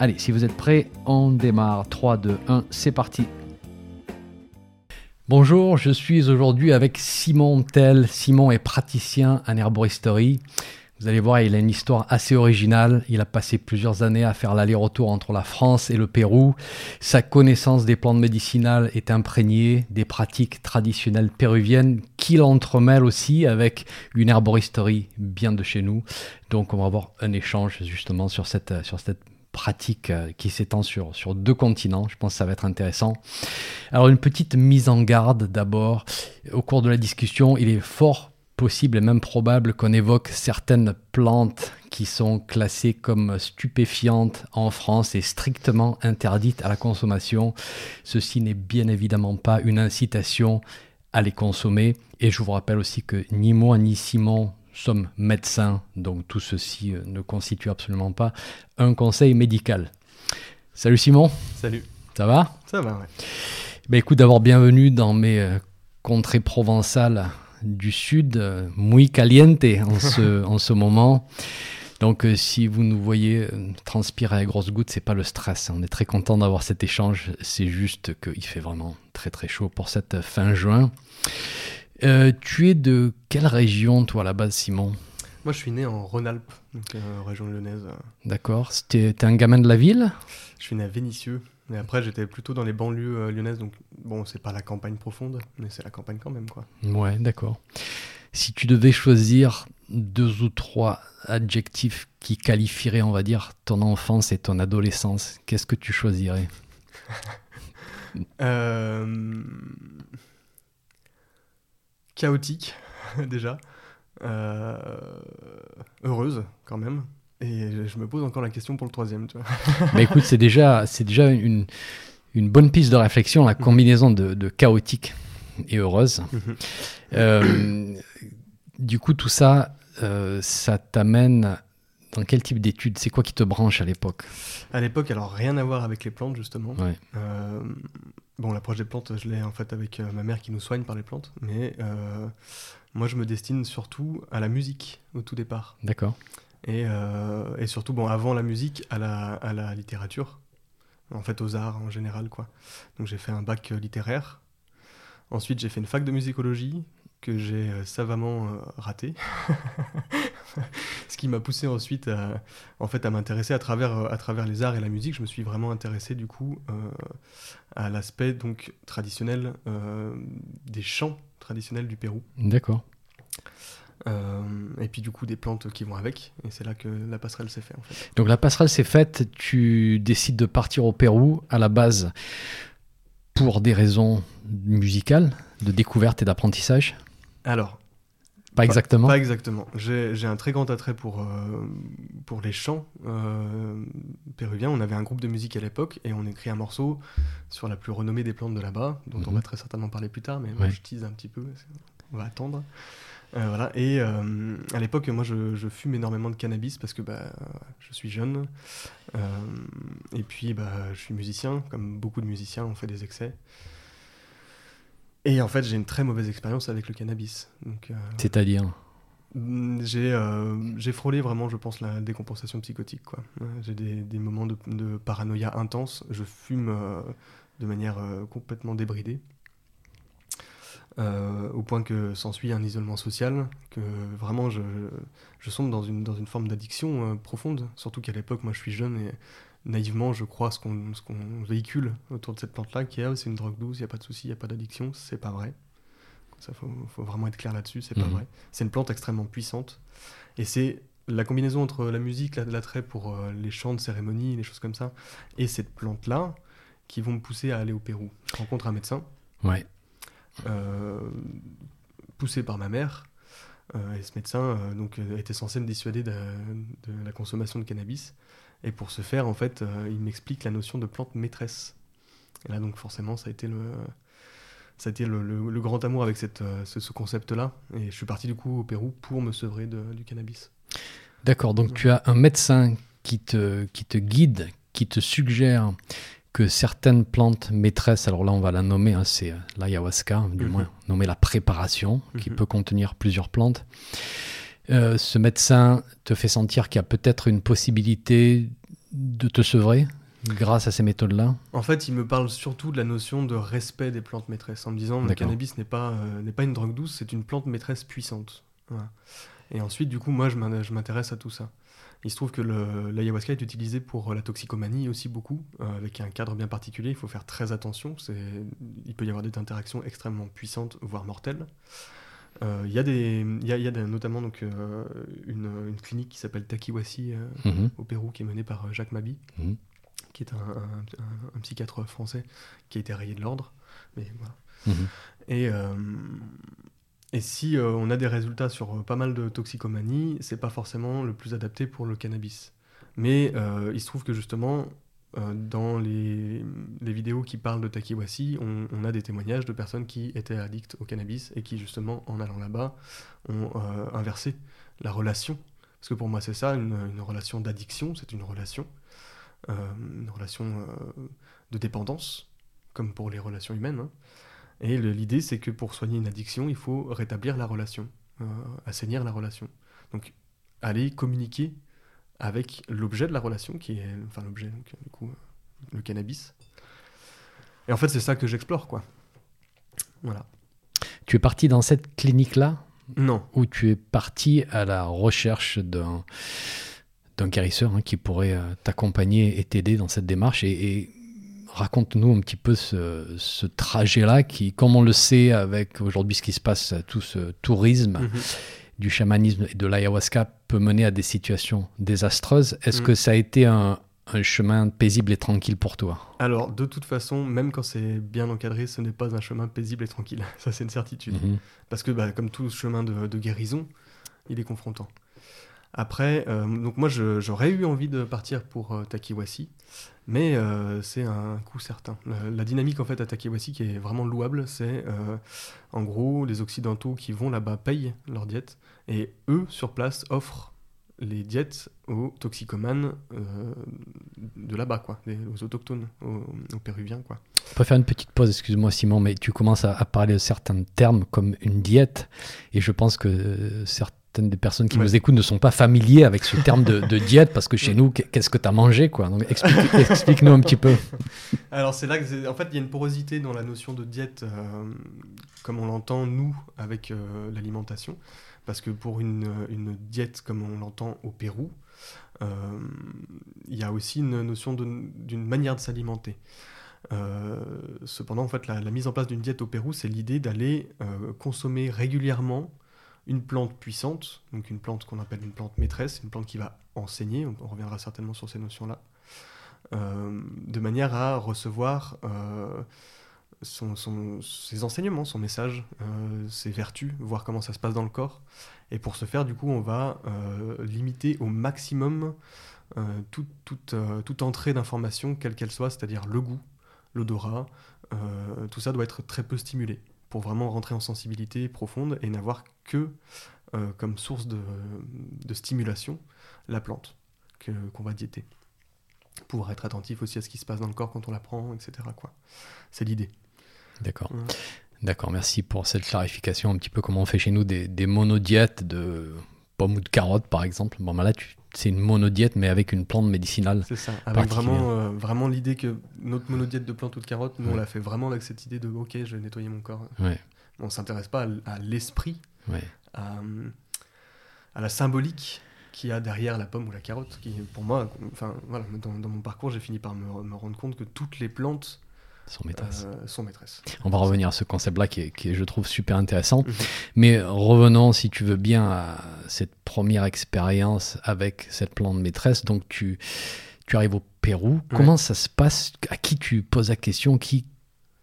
Allez, si vous êtes prêts, on démarre. 3, 2, 1, c'est parti. Bonjour, je suis aujourd'hui avec Simon Tell. Simon est praticien en herboristerie. Vous allez voir, il a une histoire assez originale. Il a passé plusieurs années à faire l'aller-retour entre la France et le Pérou. Sa connaissance des plantes médicinales est imprégnée des pratiques traditionnelles péruviennes qu'il entremêle aussi avec une herboristerie bien de chez nous. Donc on va avoir un échange justement sur cette, sur cette pratique euh, qui s'étend sur, sur deux continents. Je pense que ça va être intéressant. Alors une petite mise en garde d'abord. Au cours de la discussion, il est fort possible et même probable qu'on évoque certaines plantes qui sont classées comme stupéfiantes en France et strictement interdites à la consommation. Ceci n'est bien évidemment pas une incitation à les consommer. Et je vous rappelle aussi que ni moi ni Simon sommes médecins, donc tout ceci euh, ne constitue absolument pas un conseil médical. Salut Simon. Salut. Ça va? Ça va, ouais. Ben écoute, d'abord bienvenue dans mes euh, contrées provençales du sud, euh, muy caliente en ce, en ce moment. Donc si vous nous voyez transpirer à grosses gouttes, c'est pas le stress. On est très content d'avoir cet échange. C'est juste qu'il fait vraiment très très chaud pour cette fin juin. Euh, tu es de quelle région, toi, à la base, Simon? Moi, je suis né en Rhône-Alpes, donc euh, région lyonnaise. D'accord. T'es un gamin de la ville? Je suis né à Vénissieux. Et après, j'étais plutôt dans les banlieues euh, lyonnaises, donc bon, c'est pas la campagne profonde, mais c'est la campagne quand même, quoi. Ouais, d'accord. Si tu devais choisir deux ou trois adjectifs qui qualifieraient, on va dire, ton enfance et ton adolescence, qu'est-ce que tu choisirais? Euh chaotique déjà, euh, heureuse quand même. Et je me pose encore la question pour le troisième. Tu vois. Mais écoute, c'est déjà, c'est déjà une, une bonne piste de réflexion, la combinaison de, de chaotique et heureuse. Mhm. euh, du coup, tout ça, euh, ça t'amène dans quel type d'études? C'est quoi qui te branche à l'époque? À l'époque, alors rien à voir avec les plantes justement. Ouais. Euh, bon, l'approche des plantes, je l'ai en fait avec euh, ma mère qui nous soigne par les plantes, mais euh, moi je me destine surtout à la musique au tout départ. D'accord. Et, euh, et, surtout, bon, avant la musique, à la, à la littérature, en fait aux arts en général, quoi. Donc j'ai fait un bac littéraire. Ensuite, j'ai fait une fac de musicologie que j'ai savamment raté. ce qui m'a poussé ensuite à, en fait, à m'intéresser à travers, à travers les arts et la musique. Je me suis vraiment intéressé du coup euh, à l'aspect donc traditionnel euh, des chants traditionnels du Pérou. D'accord. Euh, et puis du coup des plantes qui vont avec, et c'est là que la passerelle s'est faite en fait. Donc la passerelle s'est faite, tu décides de partir au Pérou à la base pour des raisons musicales, de découverte et d'apprentissage? Alors, pas exactement Pas, pas exactement. J'ai un très grand attrait pour, euh, pour les chants euh, péruviens. On avait un groupe de musique à l'époque et on écrit un morceau sur la plus renommée des plantes de là-bas, dont on va très certainement parler plus tard, mais moi je tease un petit peu, on va attendre. Euh, voilà. Et euh, à l'époque, moi je, je fume énormément de cannabis parce que bah, je suis jeune. Euh, et puis bah, je suis musicien, comme beaucoup de musiciens, on fait des excès. Et en fait, j'ai une très mauvaise expérience avec le cannabis. Euh, C'est-à-dire j'ai euh, frôlé vraiment, je pense, la décompensation psychotique. quoi. J'ai des, des, moments de, de, paranoïa intense. Je fume euh, de manière euh, complètement débridée. Au point que s'ensuit un isolement social, que vraiment je, je sombre dans une, dans une forme d'addiction profonde. Surtout qu'à l'époque, moi je suis jeune et naïvement, je crois ce qu'on véhicule autour de cette plante-là, qui est ah, c'est une drogue douce, il n'y a pas de souci, il n'y a pas d'addiction, c'est pas vrai. Ça, faut, faut vraiment être clair là-dessus, c'est mmh. pas vrai. C'est une plante extrêmement puissante. Et c'est la combinaison entre la musique, l'attrait pour euh, les chants de cérémonie, les choses comme ça, et cette plante-là, qui vont me pousser à aller au Pérou. Je rencontre un médecin. Ouais. Euh, poussé par ma mère. Euh, et ce médecin donc, était censé me dissuader de, de, la consommation de cannabis. Et pour ce faire, en fait, il m'explique la notion de plante maîtresse. Et là, donc, forcément, ça a été le, ça a été le, le- le grand amour avec cette, euh, ce, ce concept-là. Et je suis parti, du coup, au Pérou pour me sevrer de- du cannabis. D'accord, donc tu as un médecin qui te, qui te guide, qui te suggère que certaines plantes maîtresses, alors là on va la nommer, hein, c'est euh, l'ayahuasca, du Mhm. moins nommer la préparation, qui Mhm. peut contenir plusieurs plantes. Euh, ce médecin te fait sentir qu'il y a peut-être une possibilité de te sevrer grâce à ces méthodes-là? En fait, il me parle surtout de la notion de respect des plantes maîtresses, en me disant le D'accord. cannabis n'est pas, euh, n'est pas une drogue douce, c'est une plante maîtresse puissante. Voilà. Et ensuite, du coup, moi, je m'in- je m'intéresse à tout ça. Il se trouve que le- l'ayahuasca est utilisé pour la toxicomanie aussi beaucoup, euh, avec un cadre bien particulier. Il faut faire très attention. Il peut y avoir des interactions extrêmement puissantes, voire mortelles. Euh, Il y a des, il y a, y a des- notamment donc euh, une, une clinique qui s'appelle Takiwasi euh, Mhm. au Pérou, qui est menée par Jacques Mabi, Mhm. qui est un, un- un- un psychiatre français qui a été rayé de l'ordre. Mais voilà. Mhm. Et, et si euh, on a des résultats sur euh, pas mal de toxicomanie, c'est pas forcément le plus adapté pour le cannabis. Mais euh, il se trouve que justement, euh, dans les, vidéos qui parlent de Takiwasi, on, a des témoignages de personnes qui étaient addictes au cannabis et qui justement, en allant là-bas, ont euh, inversé la relation. Parce que pour moi, c'est ça, une, relation d'addiction, c'est une relation, euh, une relation de dépendance, comme pour les relations humaines. hein. Et l'idée, c'est que pour soigner une addiction, il faut rétablir la relation, assainir la relation. Donc, aller communiquer avec l'objet de la relation, qui est, enfin l'objet, du coup, euh, le cannabis. Et en fait, c'est ça que j'explore, quoi. Voilà. Tu es parti dans cette clinique-là? Non, où tu es parti à la recherche d'un d'un guérisseur hein, qui pourrait euh, t'accompagner et t'aider dans cette démarche? Et, et raconte-nous un petit peu ce, ce trajet-là qui, comme on le sait avec aujourd'hui ce qui se passe, tout ce tourisme Mhm. Du chamanisme et de l'ayahuasca peut mener à des situations désastreuses. Est-ce Mhm. que ça a été un, un chemin paisible et tranquille pour toi? Alors, de toute façon, même quand c'est bien encadré, ce n'est pas un chemin paisible et tranquille. Ça, c'est une certitude. Mhm. Parce que, bah, comme tout chemin de, de guérison, il est confrontant. Après, euh, donc moi, je- j'aurais eu envie de partir pour euh, Takiwasi, mais euh, c'est un coup certain. La, la dynamique, en fait, à Takiwasi, qui est vraiment louable, c'est, euh, en gros, les Occidentaux qui vont là-bas payent leur diète, et eux, sur place, offrent les diètes aux toxicomanes euh, de là-bas, quoi, aux autochtones, aux, Péruviens, quoi. Peut faire une petite pause, excuse-moi Simon, mais tu commences à, à parler de certains termes comme une diète, et je pense que euh, certaines des personnes qui nous écoutent ne sont pas familiers avec ce terme de, de diète, parce que chez nous, qu'est- qu'est-ce que tu as mangé quoi? Donc explique- explique-nous un petit peu. Alors c'est là que c'est- en fait il y a une porosité dans la notion de diète euh, comme on l'entend nous avec euh, l'alimentation parce que pour une, une diète comme on l'entend au Pérou euh, il y a aussi une notion de- d'une manière de s'alimenter. Euh, cependant en fait la, la mise en place d'une diète au Pérou c'est l'idée d'aller euh, consommer régulièrement une plante puissante, donc une plante qu'on appelle une plante maîtresse, une plante qui va enseigner, on, reviendra certainement sur ces notions-là, euh, de manière à recevoir euh, ses enseignements, son message, euh, ses vertus, voir comment ça se passe dans le corps. Et pour ce faire, du coup, on va limiter au maximum toute, entrée d'information, quelle qu'elle soit, c'est-à-dire le goût, l'odorat, tout ça doit être très peu stimulé pour vraiment rentrer en sensibilité profonde et n'avoir que euh, comme source de, de stimulation la plante qu'on va diéter. Pouvoir être attentif aussi à ce qui se passe dans le corps quand on la prend, etc. quoi. C'est l'idée. D'accord. Ouais. D'accord, merci pour cette clarification, un petit peu comment on fait chez nous des, des monodiètes de pommes ou de carottes, par exemple. Bon, ben là, tu- c'est une monodiète, mais avec une plante médicinale. C'est ça. Avec vraiment, euh, vraiment l'idée que notre monodiète de plantes ou de carottes, nous on l'a fait vraiment avec cette idée de ok, je vais nettoyer mon corps. Ouais, On s'intéresse pas à, à l'esprit, ouais. à, à la symbolique qu'il y a derrière la pomme ou la carotte. Qui, pour moi, enfin voilà, dans, dans mon parcours, j'ai fini par me, me rendre compte que toutes les plantes Son maîtresse. euh, sont maîtresses. On va revenir à ce concept-là qui est, qui est, je trouve, super intéressant. Mhm. Mais revenons, si tu veux bien, à cette première expérience avec cette plante maîtresse. Donc, tu, tu arrives au Pérou. Comment ça se passe? À qui tu poses la question? Qui,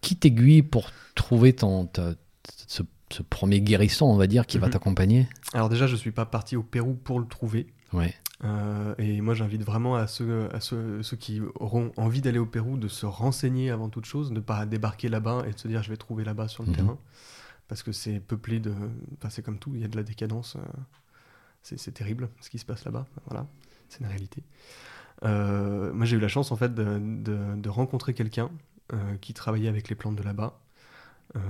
qui t'aiguille pour trouver ton, ta- ce, ce premier guérisson, on va dire, qui va Mhm. t'accompagner? Alors déjà, je suis pas parti au Pérou pour le trouver. Ouais. Euh, et moi, j'invite vraiment à ceux, à ceux, ceux qui auront envie d'aller au Pérou de se renseigner avant toute chose, de ne pas débarquer là-bas et de se dire je vais trouver là-bas sur le Mhm. terrain. Parce que c'est peuplé de. Enfin, c'est comme tout, il y a de la décadence. euh, c'est terrible ce qui se passe là-bas. Voilà, c'est une réalité. Euh, moi, j'ai eu la chance en fait de, de- de rencontrer quelqu'un euh, qui travaillait avec les plantes de là-bas,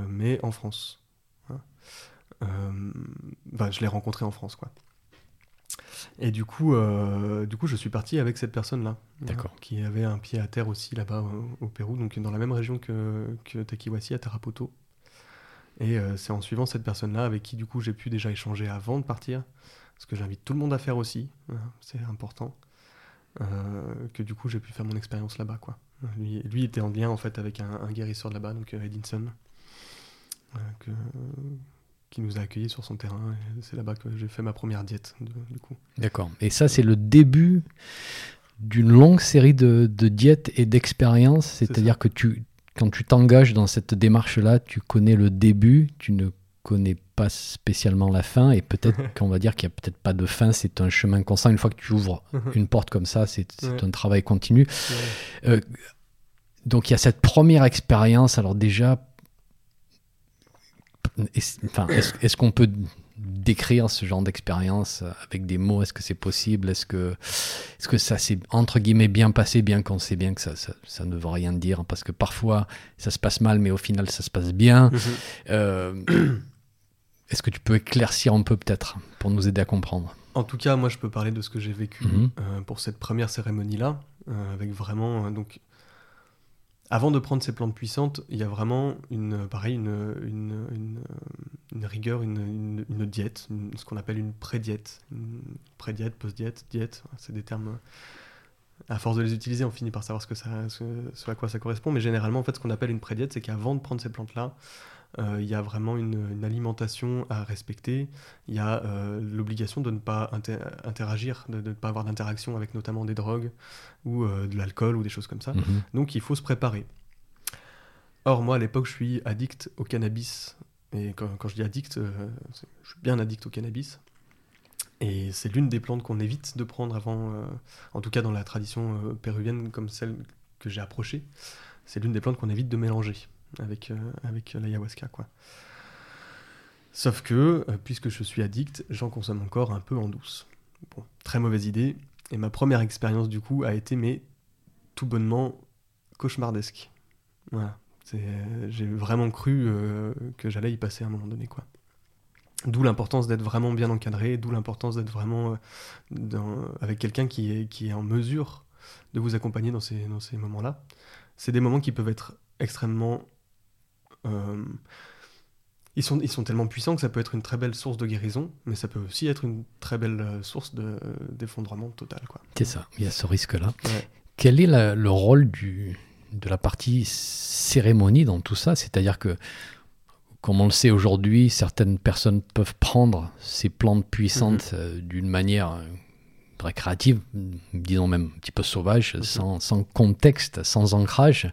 mais en France. Hein. Enfin, je l'ai rencontré en France, quoi. Et du coup, euh, du coup, je suis parti avec cette personne-là, D'accord. hein, qui avait un pied à terre aussi là-bas au, au Pérou, donc dans la même région que, que Takiwasi, à Tarapoto. Et euh, c'est en suivant cette personne-là avec qui du coup j'ai pu déjà échanger avant de partir, ce que j'invite tout le monde à faire aussi, hein, c'est important, euh, que du coup j'ai pu faire mon expérience là-bas quoi. Lui, lui était en lien en fait avec un, un guérisseur de là-bas, donc Edinson, que- qui nous a accueillis sur son terrain. C'est là-bas que j'ai fait ma première diète de- du coup. D'accord. Et ça, c'est le début d'une longue série de, de diètes et d'expériences. C'est-à-dire que tu, quand tu t'engages dans cette démarche-là, tu connais le début, tu ne connais pas spécialement la fin, et peut-être qu'on va dire qu'il n'y a peut-être pas de fin, c'est un chemin constant. Une fois que tu ouvres une porte comme ça, c'est Ouais. un travail continu. Euh, donc il y a cette première expérience. Alors déjà, est-ce qu'on peut décrire ce genre d'expérience avec des mots? Est-ce que c'est possible? Est-ce que, est que ça s'est entre guillemets bien passé, bien qu'on sait bien que ça, ça, ça ne veut rien dire? Parce que parfois ça se passe mal, mais au final ça se passe bien. Euh, Est-ce que tu peux éclaircir un peu peut-être pour nous aider à comprendre? En tout cas, moi, je peux parler de ce que j'ai vécu Mhm. euh, pour cette première cérémonie-là, euh, avec vraiment donc. Avant de prendre ces plantes puissantes, il y a vraiment une, pareil, une, une, une, une rigueur, une, diète, ce qu'on appelle une pré-diète. Pré-diète, post-diète, diète, c'est des termes. euh, À force de les utiliser, on finit par savoir ce, à quoi ça correspond. Mais généralement, en fait, ce qu'on appelle une pré-diète, c'est qu'avant de prendre ces plantes-là, il y a vraiment une, une alimentation à respecter. Il y a euh, l'obligation de ne pas inter- interagir, de de ne pas avoir d'interaction avec notamment des drogues ou euh, de l'alcool ou des choses comme ça. Mhm. Donc il faut se préparer. Or, moi, à l'époque, je suis addict au cannabis. Et quand, quand je dis addict, euh, je suis bien addict au cannabis. Et c'est l'une des plantes qu'on évite de prendre avant, euh, en tout cas dans la tradition euh, péruvienne comme celle que j'ai approchée. C'est l'une des plantes qu'on évite de mélanger avec, euh, avec l'ayahuasca. quoi. Sauf que, euh, puisque je suis addict, j'en consomme encore un peu en douce. Bon, très mauvaise idée. Et ma première expérience, du coup, a été, mais tout bonnement, cauchemardesque. Voilà. C'est- J'ai vraiment cru euh, que j'allais y passer à un moment donné, quoi. D'où l'importance d'être vraiment bien encadré, d'où l'importance d'être vraiment euh, avec quelqu'un qui est, qui est en mesure de vous accompagner dans ces, dans ces moments-là. C'est des moments qui peuvent être extrêmement... euh, ils, sont, ils sont tellement puissants que ça peut être une très belle source de guérison, mais ça peut aussi être une très belle euh, source de- euh, d'effondrement total. Quoi. C'est ça, il y a ce risque-là. Ouais. Quel est la- le rôle du, de la partie cérémonie dans tout ça? C'est-à-dire que, comme on le sait aujourd'hui, certaines personnes peuvent prendre ces plantes puissantes euh, d'une manière récréative, disons même un petit peu sauvage, sans, sans contexte, sans ancrage,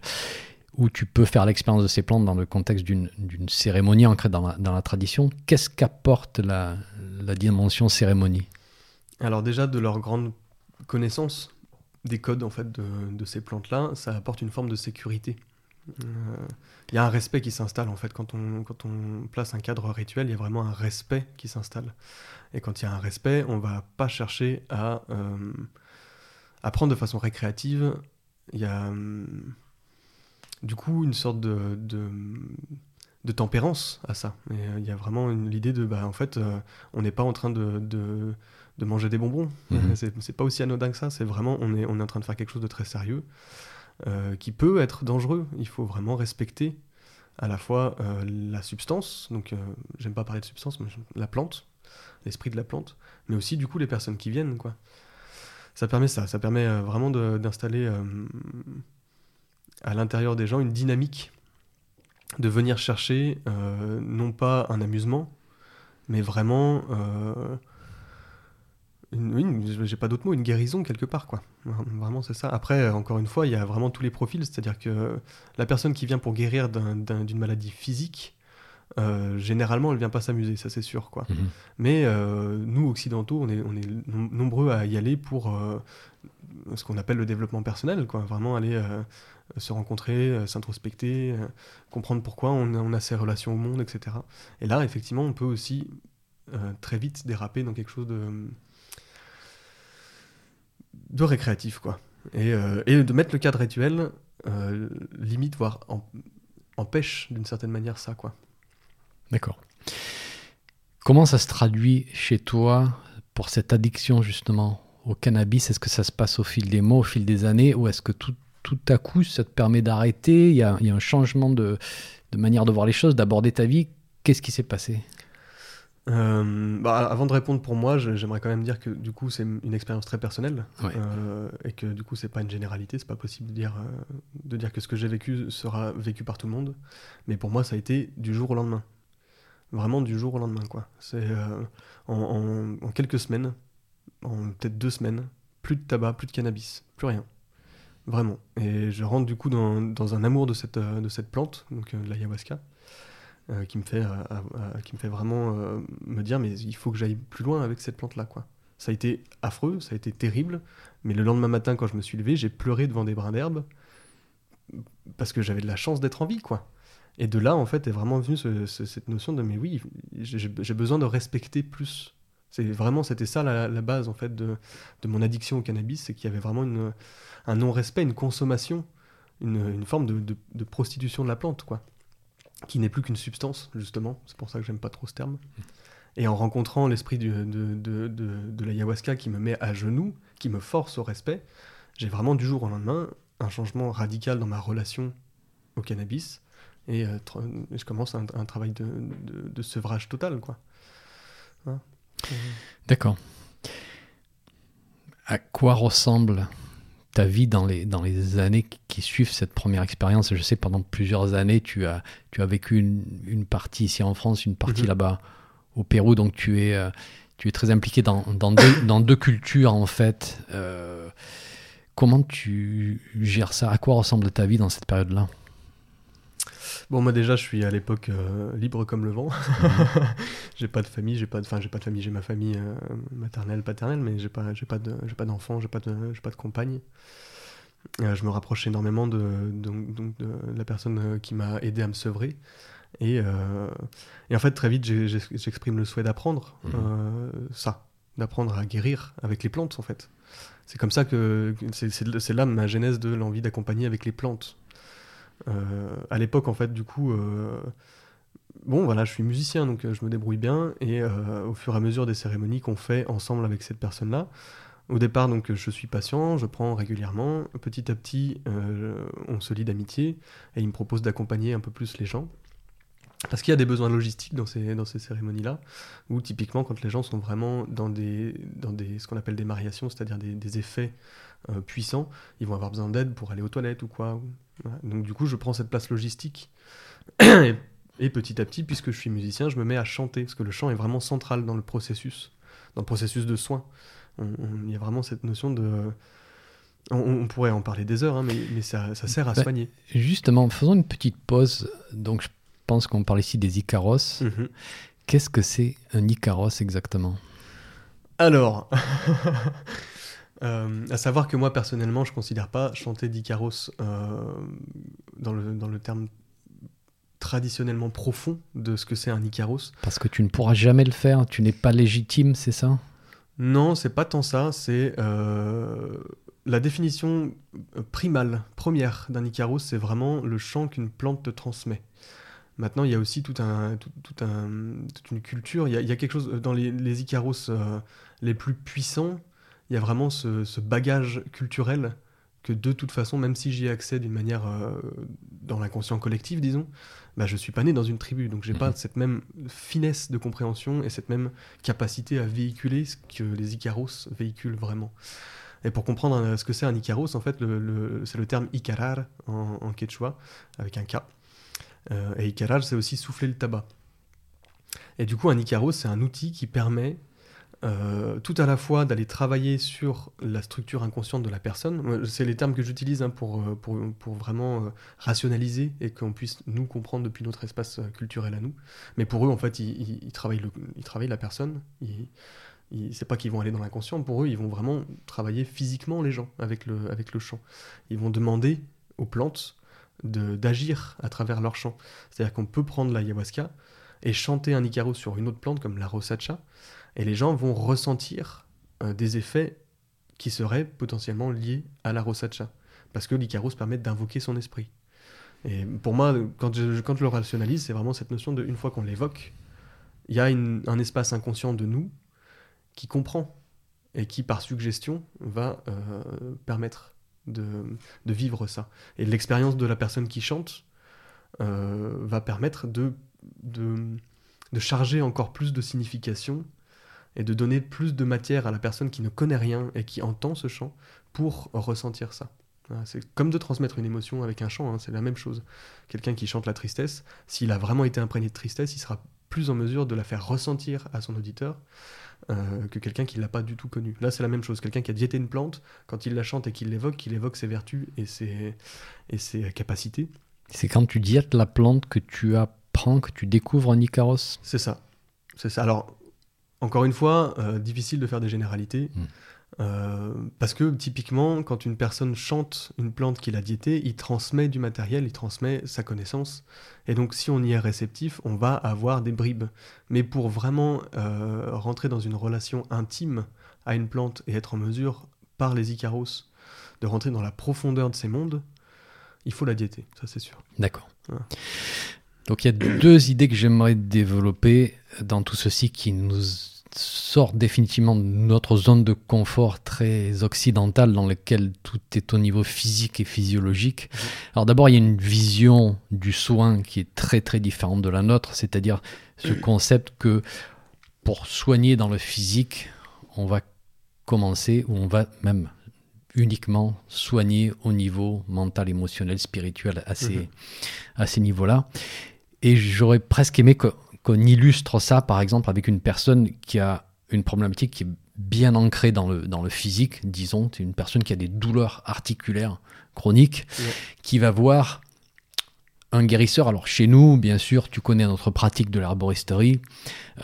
où tu peux faire l'expérience de ces plantes dans le contexte d'une cérémonie ancrée dans la, tradition. Qu'est-ce qu'apporte la, dimension cérémonie? Alors déjà, de leur grande connaissance des codes en fait de, ces plantes-là, ça apporte une forme de sécurité. Euh, Il y a un respect qui s'installe en fait quand on, place un cadre rituel, il y a vraiment un respect qui s'installe. Et quand il y a un respect, on va pas chercher à, euh, à prendre de façon récréative. Il y a hum, du coup une sorte de, de, de tempérance à ça. Euh, il y a vraiment l'idée de, bah, en fait, euh, on n'est pas en train de, de, de manger des bonbons. Mhm. C'est pas aussi anodin que ça. C'est vraiment, on est, on est en train de faire quelque chose de très sérieux euh, qui peut être dangereux. Il faut vraiment respecter à la fois la substance, donc j'aime pas parler de substance, mais la plante, l'esprit de la plante, mais aussi du coup les personnes qui viennent, quoi. Ça permet ça, ça permet vraiment d'installer à l'intérieur des gens une dynamique, de venir chercher euh, non pas un amusement, mais vraiment euh, une, oui, une- j'ai pas d'autre mot, une guérison quelque part, quoi. Vraiment, c'est ça. Après, encore une fois, il y a vraiment tous les profils, c'est-à-dire que la personne qui vient pour guérir d'un- d'un- d'une maladie physique, euh, généralement, elle vient pas s'amuser, ça c'est sûr. Quoi. Mhm. Mais euh, nous, occidentaux, on est, on est nom- nombreux à y aller pour euh, ce qu'on appelle le développement personnel. Quoi. Vraiment aller se rencontrer, euh, s'introspecter, euh, comprendre pourquoi on a, ces relations au monde, etc. Et là, effectivement, on peut aussi euh, très vite déraper dans quelque chose de, de récréatif. Quoi. Et, de mettre le cadre rituel, limite, voire empêche d'une certaine manière ça. Quoi. D'accord. Comment ça se traduit chez toi pour cette addiction justement au cannabis? Est-ce que ça se passe au fil des mois, au fil des années, ou est-ce que tout, tout à coup ça te permet d'arrêter il y, a, il y a un changement de, de manière de voir les choses, d'aborder ta vie Qu'est-ce qui s'est passé? Euh, bah, avant de répondre pour moi, j'aimerais quand même dire que du coup c'est une expérience très personnelle Ouais. euh, et que du coup c'est pas une généralité, c'est pas possible de dire, euh, de dire que ce que j'ai vécu sera vécu par tout le monde. Mais pour moi ça a été du jour au lendemain, vraiment du jour au lendemain quoi. C'est en, en- en quelques semaines, en peut-être deux semaines, plus de tabac, plus de cannabis, plus rien. Vraiment. Et je rentre du coup dans, dans un amour de cette, euh, de cette plante, donc euh, de l'ayahuasca, euh, qui, me fait, qui me fait vraiment me dire mais il faut que j'aille plus loin avec cette plante-là. quoi. Ça a été affreux, ça a été terrible, mais le lendemain matin, quand je me suis levé, j'ai pleuré devant des brins d'herbe parce que j'avais de la chance d'être en vie. quoi. Et de là, en fait, est vraiment venue ce- ce- cette notion de mais oui, j'ai besoin de respecter plus. C'est vraiment, c'était ça la, la base en fait de, de mon addiction au cannabis, c'est qu'il y avait vraiment une, un non-respect, une consommation, une, une forme de, de- prostitution de la plante, quoi, qui n'est plus qu'une substance justement. C'est pour ça que j'aime pas trop ce terme. Et en rencontrant l'esprit de, de, l'ayahuasca qui me met à genoux, qui me force au respect, j'ai vraiment du jour au lendemain un changement radical dans ma relation au cannabis. Et euh, je commence un, travail de, de, de sevrage total, quoi. Hein. D'accord. À quoi ressemble ta vie dans les, dans les années qui- suivent cette première expérience? Je sais, pendant plusieurs années, tu as, tu as vécu une, une partie ici en France, une partie Mhm. là-bas au Pérou, donc tu es, euh, tu es très impliqué dans, dans, deux, dans deux cultures en fait. Euh, comment tu gères ça? À quoi ressemble ta vie dans cette période-là? Bon, moi déjà, je suis à l'époque euh, libre comme le vent. j'ai pas de famille, j'ai pas de, enfin, j'ai pas de famille, j'ai ma famille euh, maternelle, paternelle, mais j'ai pas, j'ai pas de, j'ai pas d'enfant, j'ai pas de, j'ai pas de compagne. Euh, je me rapproche énormément de, donc, donc de la personne qui m'a aidé à me sevrer. Et, et en fait, très vite, j'exprime le souhait d'apprendre Mhm. ça, d'apprendre à guérir avec les plantes, en fait. C'est comme ça que c'est là ma genèse de l'envie d'accompagner avec les plantes. Euh, à l'époque, en fait, du coup, euh, bon, voilà, je suis musicien, donc euh, je me débrouille bien. Et au fur et à mesure des cérémonies qu'on fait ensemble avec cette personne-là, au départ, donc, je suis patient, je prends régulièrement. Petit à petit, on se lie d'amitié et il me propose d'accompagner un peu plus les gens. Parce qu'il y a des besoins logistiques dans ces, dans ces cérémonies-là, où typiquement, quand les gens sont vraiment dans, des, dans des, ce qu'on appelle des mariations, c'est-à-dire des, des effets euh, puissants, ils vont avoir besoin d'aide pour aller aux toilettes ou quoi. Donc du coup, je prends cette place logistique. et, et petit à petit, puisque je suis musicien, je me mets à chanter, parce que le chant est vraiment central dans le processus, dans le processus de soins. Il y a vraiment cette notion de... On, on pourrait en parler des heures, hein, mais, mais ça, ça sert à Bah, soigner. Justement, faisons une petite pause. Donc, je pense qu'on parle ici des Icaros. Mhm. Qu'est-ce que c'est un Icaros exactement? Alors, euh, à savoir que moi personnellement, je considère pas chanter d'Icaros euh, dans, le, dans le terme traditionnellement profond de ce que c'est un Icaros. Parce que tu ne pourras jamais le faire, tu n'es pas légitime, c'est ça? Non, c'est pas tant ça, c'est euh, la définition primale, première d'un Icaros, c'est vraiment le chant qu'une plante te transmet. Maintenant, il y a aussi tout un, tout, tout un, toute une culture. Il y, a, il y a quelque chose dans les, les Icaros euh, les plus puissants. Il y a vraiment ce, ce bagage culturel que de toute façon, même si j'y ai accès d'une manière euh, dans l'inconscient collectif, disons, bah, je suis pas né dans une tribu, donc j'ai pas Mhm. cette même finesse de compréhension et cette même capacité à véhiculer ce que les Icaros véhiculent vraiment. Et pour comprendre euh, ce que c'est un Icaros, en fait, le, le- c'est le terme Icarar en, en quechua, avec un K. Euh, et Icarar, c'est aussi souffler le tabac. Et du coup, un Icaros, c'est un outil qui permet euh, tout à la fois d'aller travailler sur la structure inconsciente de la personne. C'est les termes que j'utilise hein, pour, euh, pour, pour, vraiment rationaliser et qu'on puisse nous comprendre depuis notre espace culturel à nous. Mais pour eux, en fait, ils, travaillent, le, ils travaillent la personne. C'est pas qu'ils vont aller dans l'inconscient. Pour eux, ils vont vraiment travailler physiquement les gens avec le, avec le chant. Ils vont demander aux plantes d'agir à travers leur chant. C'est-à-dire qu'on peut prendre l'ayahuasca et chanter un Icarus sur une autre plante comme la rosacha et les gens vont ressentir euh, des effets qui seraient potentiellement liés à la rosacha. Parce que l'Icarus permet d'invoquer son esprit. Et pour moi, quand je, quand je le rationalise, c'est vraiment cette notion de, une fois qu'on l'évoque, il y a un espace inconscient de nous qui comprend et qui, par suggestion, va euh, permettre de, vivre ça. Et l'expérience de la personne qui chante euh, va permettre de, de, de, charger encore plus de signification et de donner plus de matière à la personne qui ne connaît rien et qui entend ce chant pour ressentir ça. C'est comme de transmettre une émotion avec un chant, hein, c'est la même chose. Quelqu'un qui chante la tristesse, s'il a vraiment été imprégné de tristesse, il sera plus en mesure de la faire ressentir à son auditeur euh, que quelqu'un qui ne l'a pas du tout connu. Là, c'est la même chose. Quelqu'un qui a diété une plante, quand il la chante et qu'il l'évoque, qu'il évoque ses vertus et ses, et ses capacités. C'est quand tu diètes la plante que tu apprends, que tu découvres un Icaros C'est ça. C'est ça. Alors, encore une fois, euh, difficile de faire des généralités. Hmm. Euh, parce que typiquement, quand une personne chante une plante qu'il a diétée, il transmet du matériel, il transmet sa connaissance. Et donc, si on y est réceptif, on va avoir des bribes. Mais pour vraiment euh, rentrer dans une relation intime à une plante et être en mesure, par les Icaros, de rentrer dans la profondeur de ces mondes, il faut la diéter, ça c'est sûr. D'accord. Donc il y a deux idées que j'aimerais développer dans tout ceci qui nous sort définitivement de notre zone de confort très occidentale dans laquelle tout est au niveau physique et physiologique. Mhm. Alors d'abord, il y a une vision du soin qui est très très différente de la nôtre, c'est-à-dire ce concept que pour soigner dans le physique, on va commencer ou on va même uniquement soigner au niveau mental, émotionnel, spirituel à ces, mhm. à ces niveaux-là. Et j'aurais presque aimé que qu'on illustre ça, par exemple, avec une personne qui a une problématique qui est bien ancrée dans le, dans le physique, disons, c'est une personne qui a des douleurs articulaires chroniques, qui va voir un guérisseur. Alors chez nous, bien sûr, tu connais notre pratique de l'arboristerie.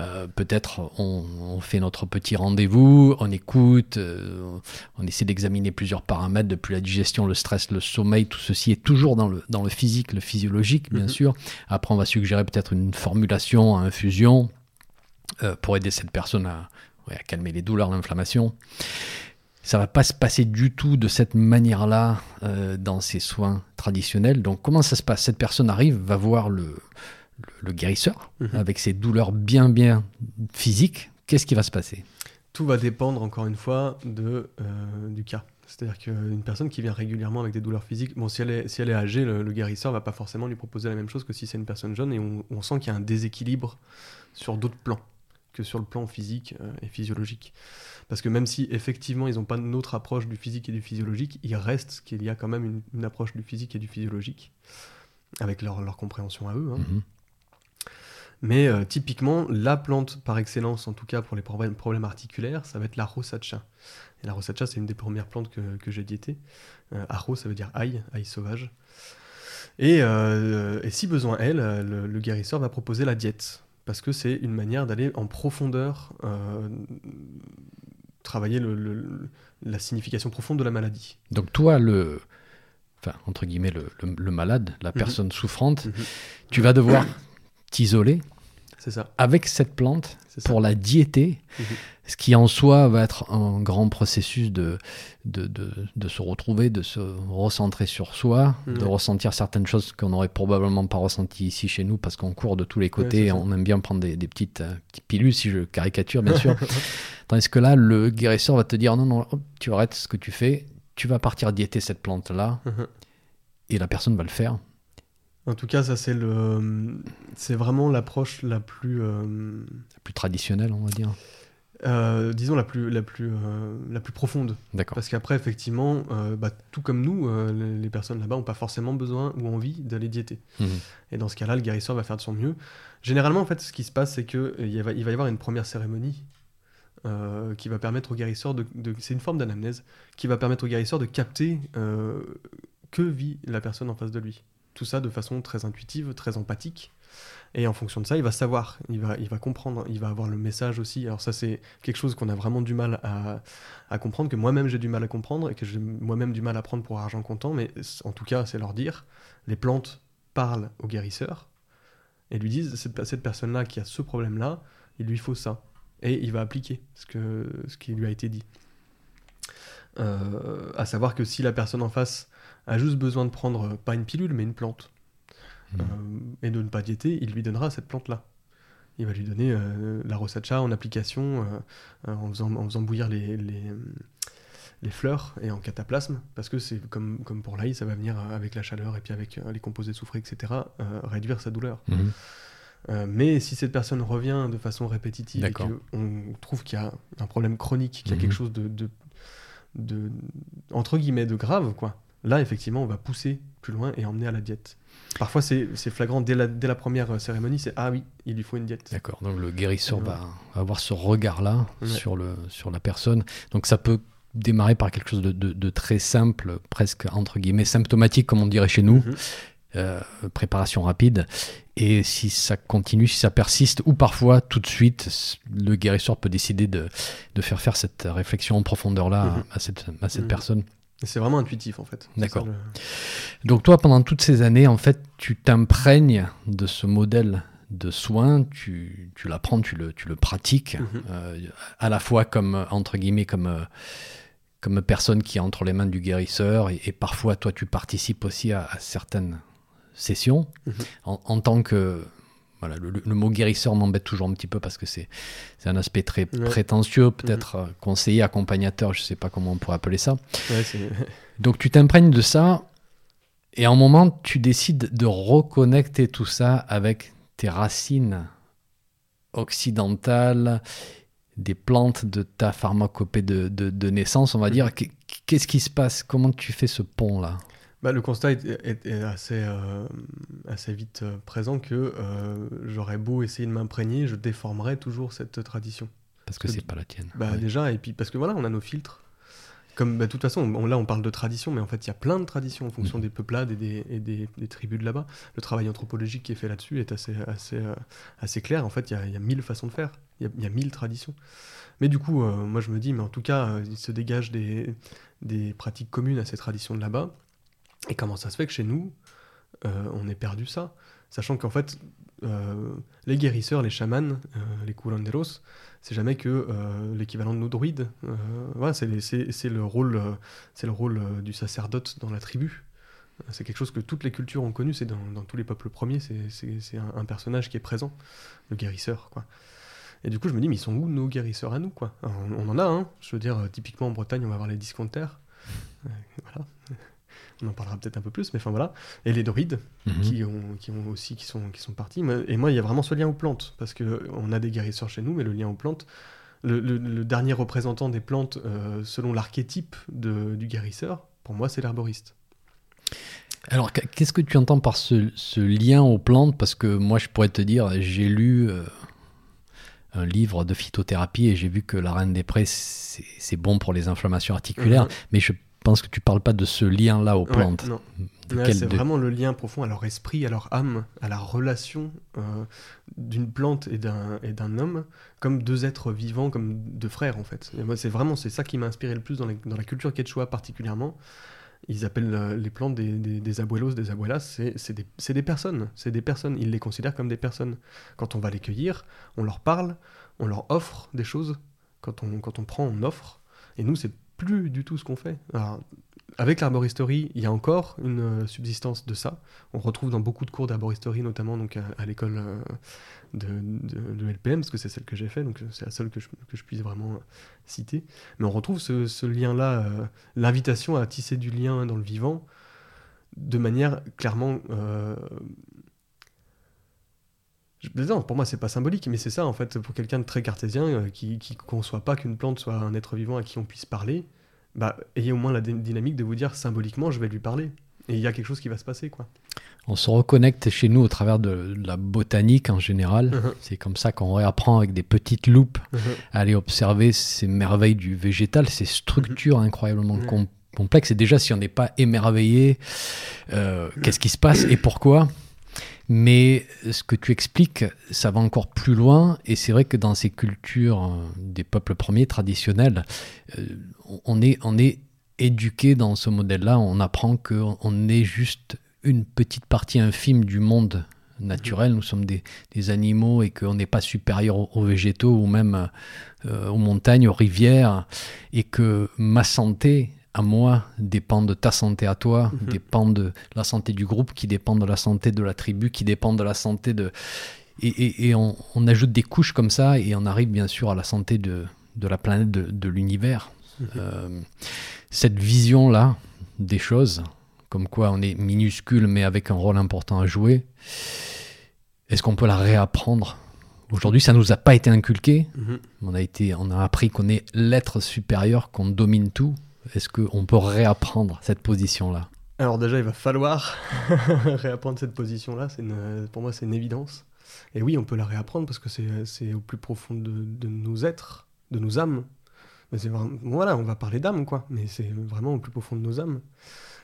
Euh, peut-être on, fait notre petit rendez-vous, on écoute, euh, on essaie d'examiner plusieurs paramètres depuis la digestion, le stress, le sommeil. Tout ceci est toujours dans le, dans le physique, le physiologique, bien mhm. sûr. Après, on va suggérer peut-être une formulation à infusion euh, pour aider cette personne à, à calmer les douleurs, l'inflammation ça va pas se passer du tout de cette manière-là euh, dans ces soins traditionnels. Donc comment ça se passe? Cette personne arrive, va voir le, le, guérisseur mhm. avec ses douleurs bien bien physiques. Qu'est-ce qui va se passer? Tout va dépendre encore une fois de, euh, du cas. C'est-à-dire qu'une personne qui vient régulièrement avec des douleurs physiques, bon, si elle est, si elle est âgée, le, le guérisseur va pas forcément lui proposer la même chose que si c'est une personne jeune, et on, on sent qu'il y a un déséquilibre sur d'autres plans que sur le plan physique euh, et physiologique. Parce que même si effectivement ils n'ont pas notre approche du physique et du physiologique, il reste qu'il y a quand même une, approche du physique et du physiologique, avec leur, leur compréhension à eux. Hein. Mhm. Mais euh, typiquement, la plante par excellence, en tout cas pour les problèmes, problèmes articulaires, ça va être la rosacha. Et la rosacha, c'est une des premières plantes que, que j'ai diétées. Euh, aro, ça veut dire ail, ail sauvage. Et, euh, et si besoin elle, le, le, guérisseur va proposer la diète. Parce que c'est une manière d'aller en profondeur travailler le, la signification profonde de la maladie. Donc toi, le, enfin, entre guillemets, le, le malade, la mhm. personne souffrante, mhm. tu vas devoir t'isoler ça. avec cette plante pour la diéter, mhm. ce qui en soi va être un grand processus de, de, de, de se retrouver, de se recentrer sur soi, de ressentir certaines choses qu'on n'aurait probablement pas ressenties ici chez nous parce qu'on court de tous les côtés, on aime bien prendre des, des petites, euh, petites, pilules, si je caricature bien sûr. Tandis que là, le guérisseur va te dire non, non, tu arrêtes ce que tu fais, tu vas partir diéter cette plante-là, mhm. et la personne va le faire. En tout cas, ça c'est le, c'est vraiment l'approche la plus, euh, la plus traditionnelle, on va dire. Euh, disons la plus, la plus, euh, la plus profonde. D'accord. Parce qu'après, effectivement, bah, tout comme nous, les, personnes là-bas n'ont pas forcément besoin ou envie d'aller diéter. Mhm. Et dans ce cas-là, le guérisseur va faire de son mieux. Généralement, en fait, ce qui se passe, c'est qu'il va, il va y avoir une première cérémonie euh, qui va permettre au guérisseur de, de- c'est une forme d'anamnèse qui va permettre au guérisseur de capter euh, que vit la personne en face de lui. Tout ça de façon très intuitive, très empathique. Et en fonction de ça, il va savoir, il va, il va comprendre, il va avoir le message aussi. Alors ça, c'est quelque chose qu'on a vraiment du mal à, comprendre, que moi-même j'ai du mal à comprendre et que j'ai moi-même du mal à prendre pour argent comptant. Mais en tout cas, c'est leur dire, les plantes parlent au guérisseur et lui disent, cette, cette personne-là qui a ce problème-là, il lui faut ça. Et il va appliquer ce, que, ce qui lui a été dit. Euh, à savoir que si la personne en face a juste besoin de prendre, euh, pas une pilule, mais une plante, Mhm. euh, et de ne pas diéter, il lui donnera cette plante-là. Il va lui donner euh, la rosacha en application, euh, en, faisant, en faisant bouillir les, les, les fleurs et en cataplasme, parce que c'est comme, comme pour l'ail, ça va venir avec la chaleur et puis avec les composés soufrés, etc., réduire sa douleur. Euh, mais si cette personne revient de façon répétitive et qu'on trouve qu'il y a un problème chronique, qu'il y a Mhm. quelque chose de, de, de- entre guillemets de grave, quoi, là effectivement on va pousser plus loin et emmener à la diète. Parfois c'est flagrant dès la, dès la première euh, cérémonie, c'est ah oui, il lui faut une diète. D'accord, donc le guérisseur Ouais. va avoir ce regard-là Ouais. sur, le, sur la personne. Donc ça peut démarrer par quelque chose de, de- de très simple, presque entre guillemets symptomatique, comme on dirait chez nous, Mhm. euh, préparation rapide. Et si ça continue, si ça persiste, ou parfois tout de suite, le guérisseur peut décider de, de faire faire cette réflexion en profondeur-là Mhm. à, à cette, à cette Mhm. personne. C'est vraiment intuitif en fait. D'accord. le- Donc toi, pendant toutes ces années, en fait, tu t'imprègnes de ce modèle de soins, tu, tu l'apprends, tu le, tu le pratiques, Mhm. euh, à la fois comme, entre guillemets, comme, euh, comme personne qui est entre les mains du guérisseur, et, et parfois, toi, tu participes aussi à, à certaines sessions, Mhm. en, en tant que... Voilà, le, mot guérisseur m'embête toujours un petit peu parce que c'est un aspect très Ouais. prétentieux, peut-être euh, conseiller, accompagnateur, je ne sais pas comment on pourrait appeler ça. Ouais, Donc tu t'imprègnes de ça et à un moment tu décides de reconnecter tout ça avec tes racines occidentales, des plantes de ta pharmacopée de, de- de naissance, on va dire. Qu- Qu'est-ce qui se passe? Comment tu fais ce pont-là? Bah, le constat est, est- est assez, euh, assez vite euh, présent que euh, j'aurais beau essayer de m'imprégner, je déformerais toujours cette tradition. Parce que c'est pas la tienne. Bah, Ouais. Déjà, et puis parce que voilà, on a nos filtres. Comme bah, de toute façon, on- là on parle de tradition, mais en fait il y a plein de traditions en fonction Mhm. des peuplades et des, et des- des tribus de là-bas. Le travail anthropologique qui est fait là-dessus est assez, assez, euh, assez clair. En fait, il y a, y a mille façons de faire, il y a, il y a mille traditions. Mais du coup, euh, moi je me dis, mais en tout cas, euh, il se dégage des, des pratiques communes à ces traditions de là-bas. Et comment ça se fait que chez nous, euh, on ait perdu ça? Sachant qu'en fait, euh, les guérisseurs, les chamans, euh, les curanderos, c'est jamais que l'équivalent de nos druides. Voilà, c'est le rôle, c'est le rôle du sacerdote dans la tribu. C'est quelque chose que toutes les cultures ont connu, c'est dans, tous les peuples premiers, c'est- un, un personnage qui est présent, le guérisseur. Et du coup, je me dis, mais ils sont où nos guérisseurs à nous quoi? On, en a, hein. je veux dire, typiquement en Bretagne, on va avoir les disconters. Euh, voilà. On en parlera peut-être un peu plus, mais enfin voilà. Et les druides, Mhm. qui ont, qui ont aussi qui sont, qui sont partis. Et moi, il y a vraiment ce lien aux plantes, parce que on a des guérisseurs chez nous, mais le lien aux plantes, le, le- le dernier représentant des plantes, euh, selon l'archétype du guérisseur, pour moi, c'est l'herboriste. Alors, qu- qu'est-ce que tu entends par ce, ce lien aux plantes? Parce que moi, je pourrais te dire, j'ai lu euh, un livre de phytothérapie et j'ai vu que la reine des prés, c'est c'est bon pour les inflammations articulaires, Mhm. mais je pense que tu parles pas de ce lien-là aux Ouais, plantes. non. Ouais, c'est de- vraiment le lien profond à leur esprit, à leur âme, à la relation euh, d'une plante et d'un homme, comme deux êtres vivants, comme deux frères en fait. Et moi, c'est vraiment c'est ça qui m'a inspiré le plus dans, les- dans la culture quechua particulièrement. Ils appellent euh, les plantes des, des, des abuelos, des abuelas, c'est des, des personnes, c'est des personnes. Ils les considèrent comme des personnes. Quand on va les cueillir, on leur parle, on leur offre des choses. Quand on, quand on prend, on offre. Et nous, c'est plus du tout ce qu'on fait. Avec l'arboristerie, il y a encore une euh, subsistance de ça. On retrouve dans beaucoup de cours d'arboristerie, notamment donc à, l'école euh, de, LPM, parce que c'est celle que j'ai fait, donc euh, c'est la seule que je, puisse vraiment citer. Mais on retrouve ce, lien-là, l'invitation à tisser du lien dans le vivant, de manière clairement. Non, pour moi, c'est pas symbolique, mais c'est ça en fait. Pour quelqu'un de très cartésien euh, qui, qui conçoit pas qu'une plante soit un être vivant à qui on puisse parler, bah, ayez au moins la dynamique de vous dire symboliquement, je vais lui parler. Et il y a quelque chose qui va se passer, quoi. On se reconnecte chez nous au travers de, la botanique en général. Mhm. C'est comme ça qu'on réapprend avec des petites loupes Mhm. à aller observer ces merveilles du végétal, ces structures incroyablement Ouais. com- complexes. Et déjà, si on n'est pas émerveillé, euh, qu'est-ce qui se passe et pourquoi? Mais ce que tu expliques, ça va encore plus loin. Et c'est vrai que dans ces cultures euh, des peuples premiers traditionnels, euh, on- est, on est éduqué dans ce modèle-là. On apprend qu'on on est juste une petite partie infime du monde naturel. Nous sommes des, des animaux et qu'on n'est pas supérieur aux, aux végétaux ou même euh, aux montagnes, aux rivières. Et que ma santé à moi dépend de ta santé à toi, Mhm. dépend de la santé du groupe, qui dépend de la santé de la tribu, qui dépend de la santé de... Et, et- et on, on ajoute des couches comme ça et on arrive bien sûr à la santé de, de la planète, de, de l'univers. Mhm. Euh, cette vision-là des choses, comme quoi on est minuscule mais avec un rôle important à jouer, est-ce qu'on peut la réapprendre? Aujourd'hui, ça nous a pas été inculqué. Mhm. On a, été, on a appris qu'on est l'être supérieur, qu'on domine tout. Est-ce qu'on peut réapprendre cette position-là? Alors déjà, il va falloir réapprendre cette position-là. Pour moi, c'est une évidence. Et oui, on peut la réapprendre parce que c'est au plus profond de, de nos êtres, de nos âmes. Mais vraiment- voilà, on va parler d'âme, quoi. Mais c'est vraiment au plus profond de nos âmes.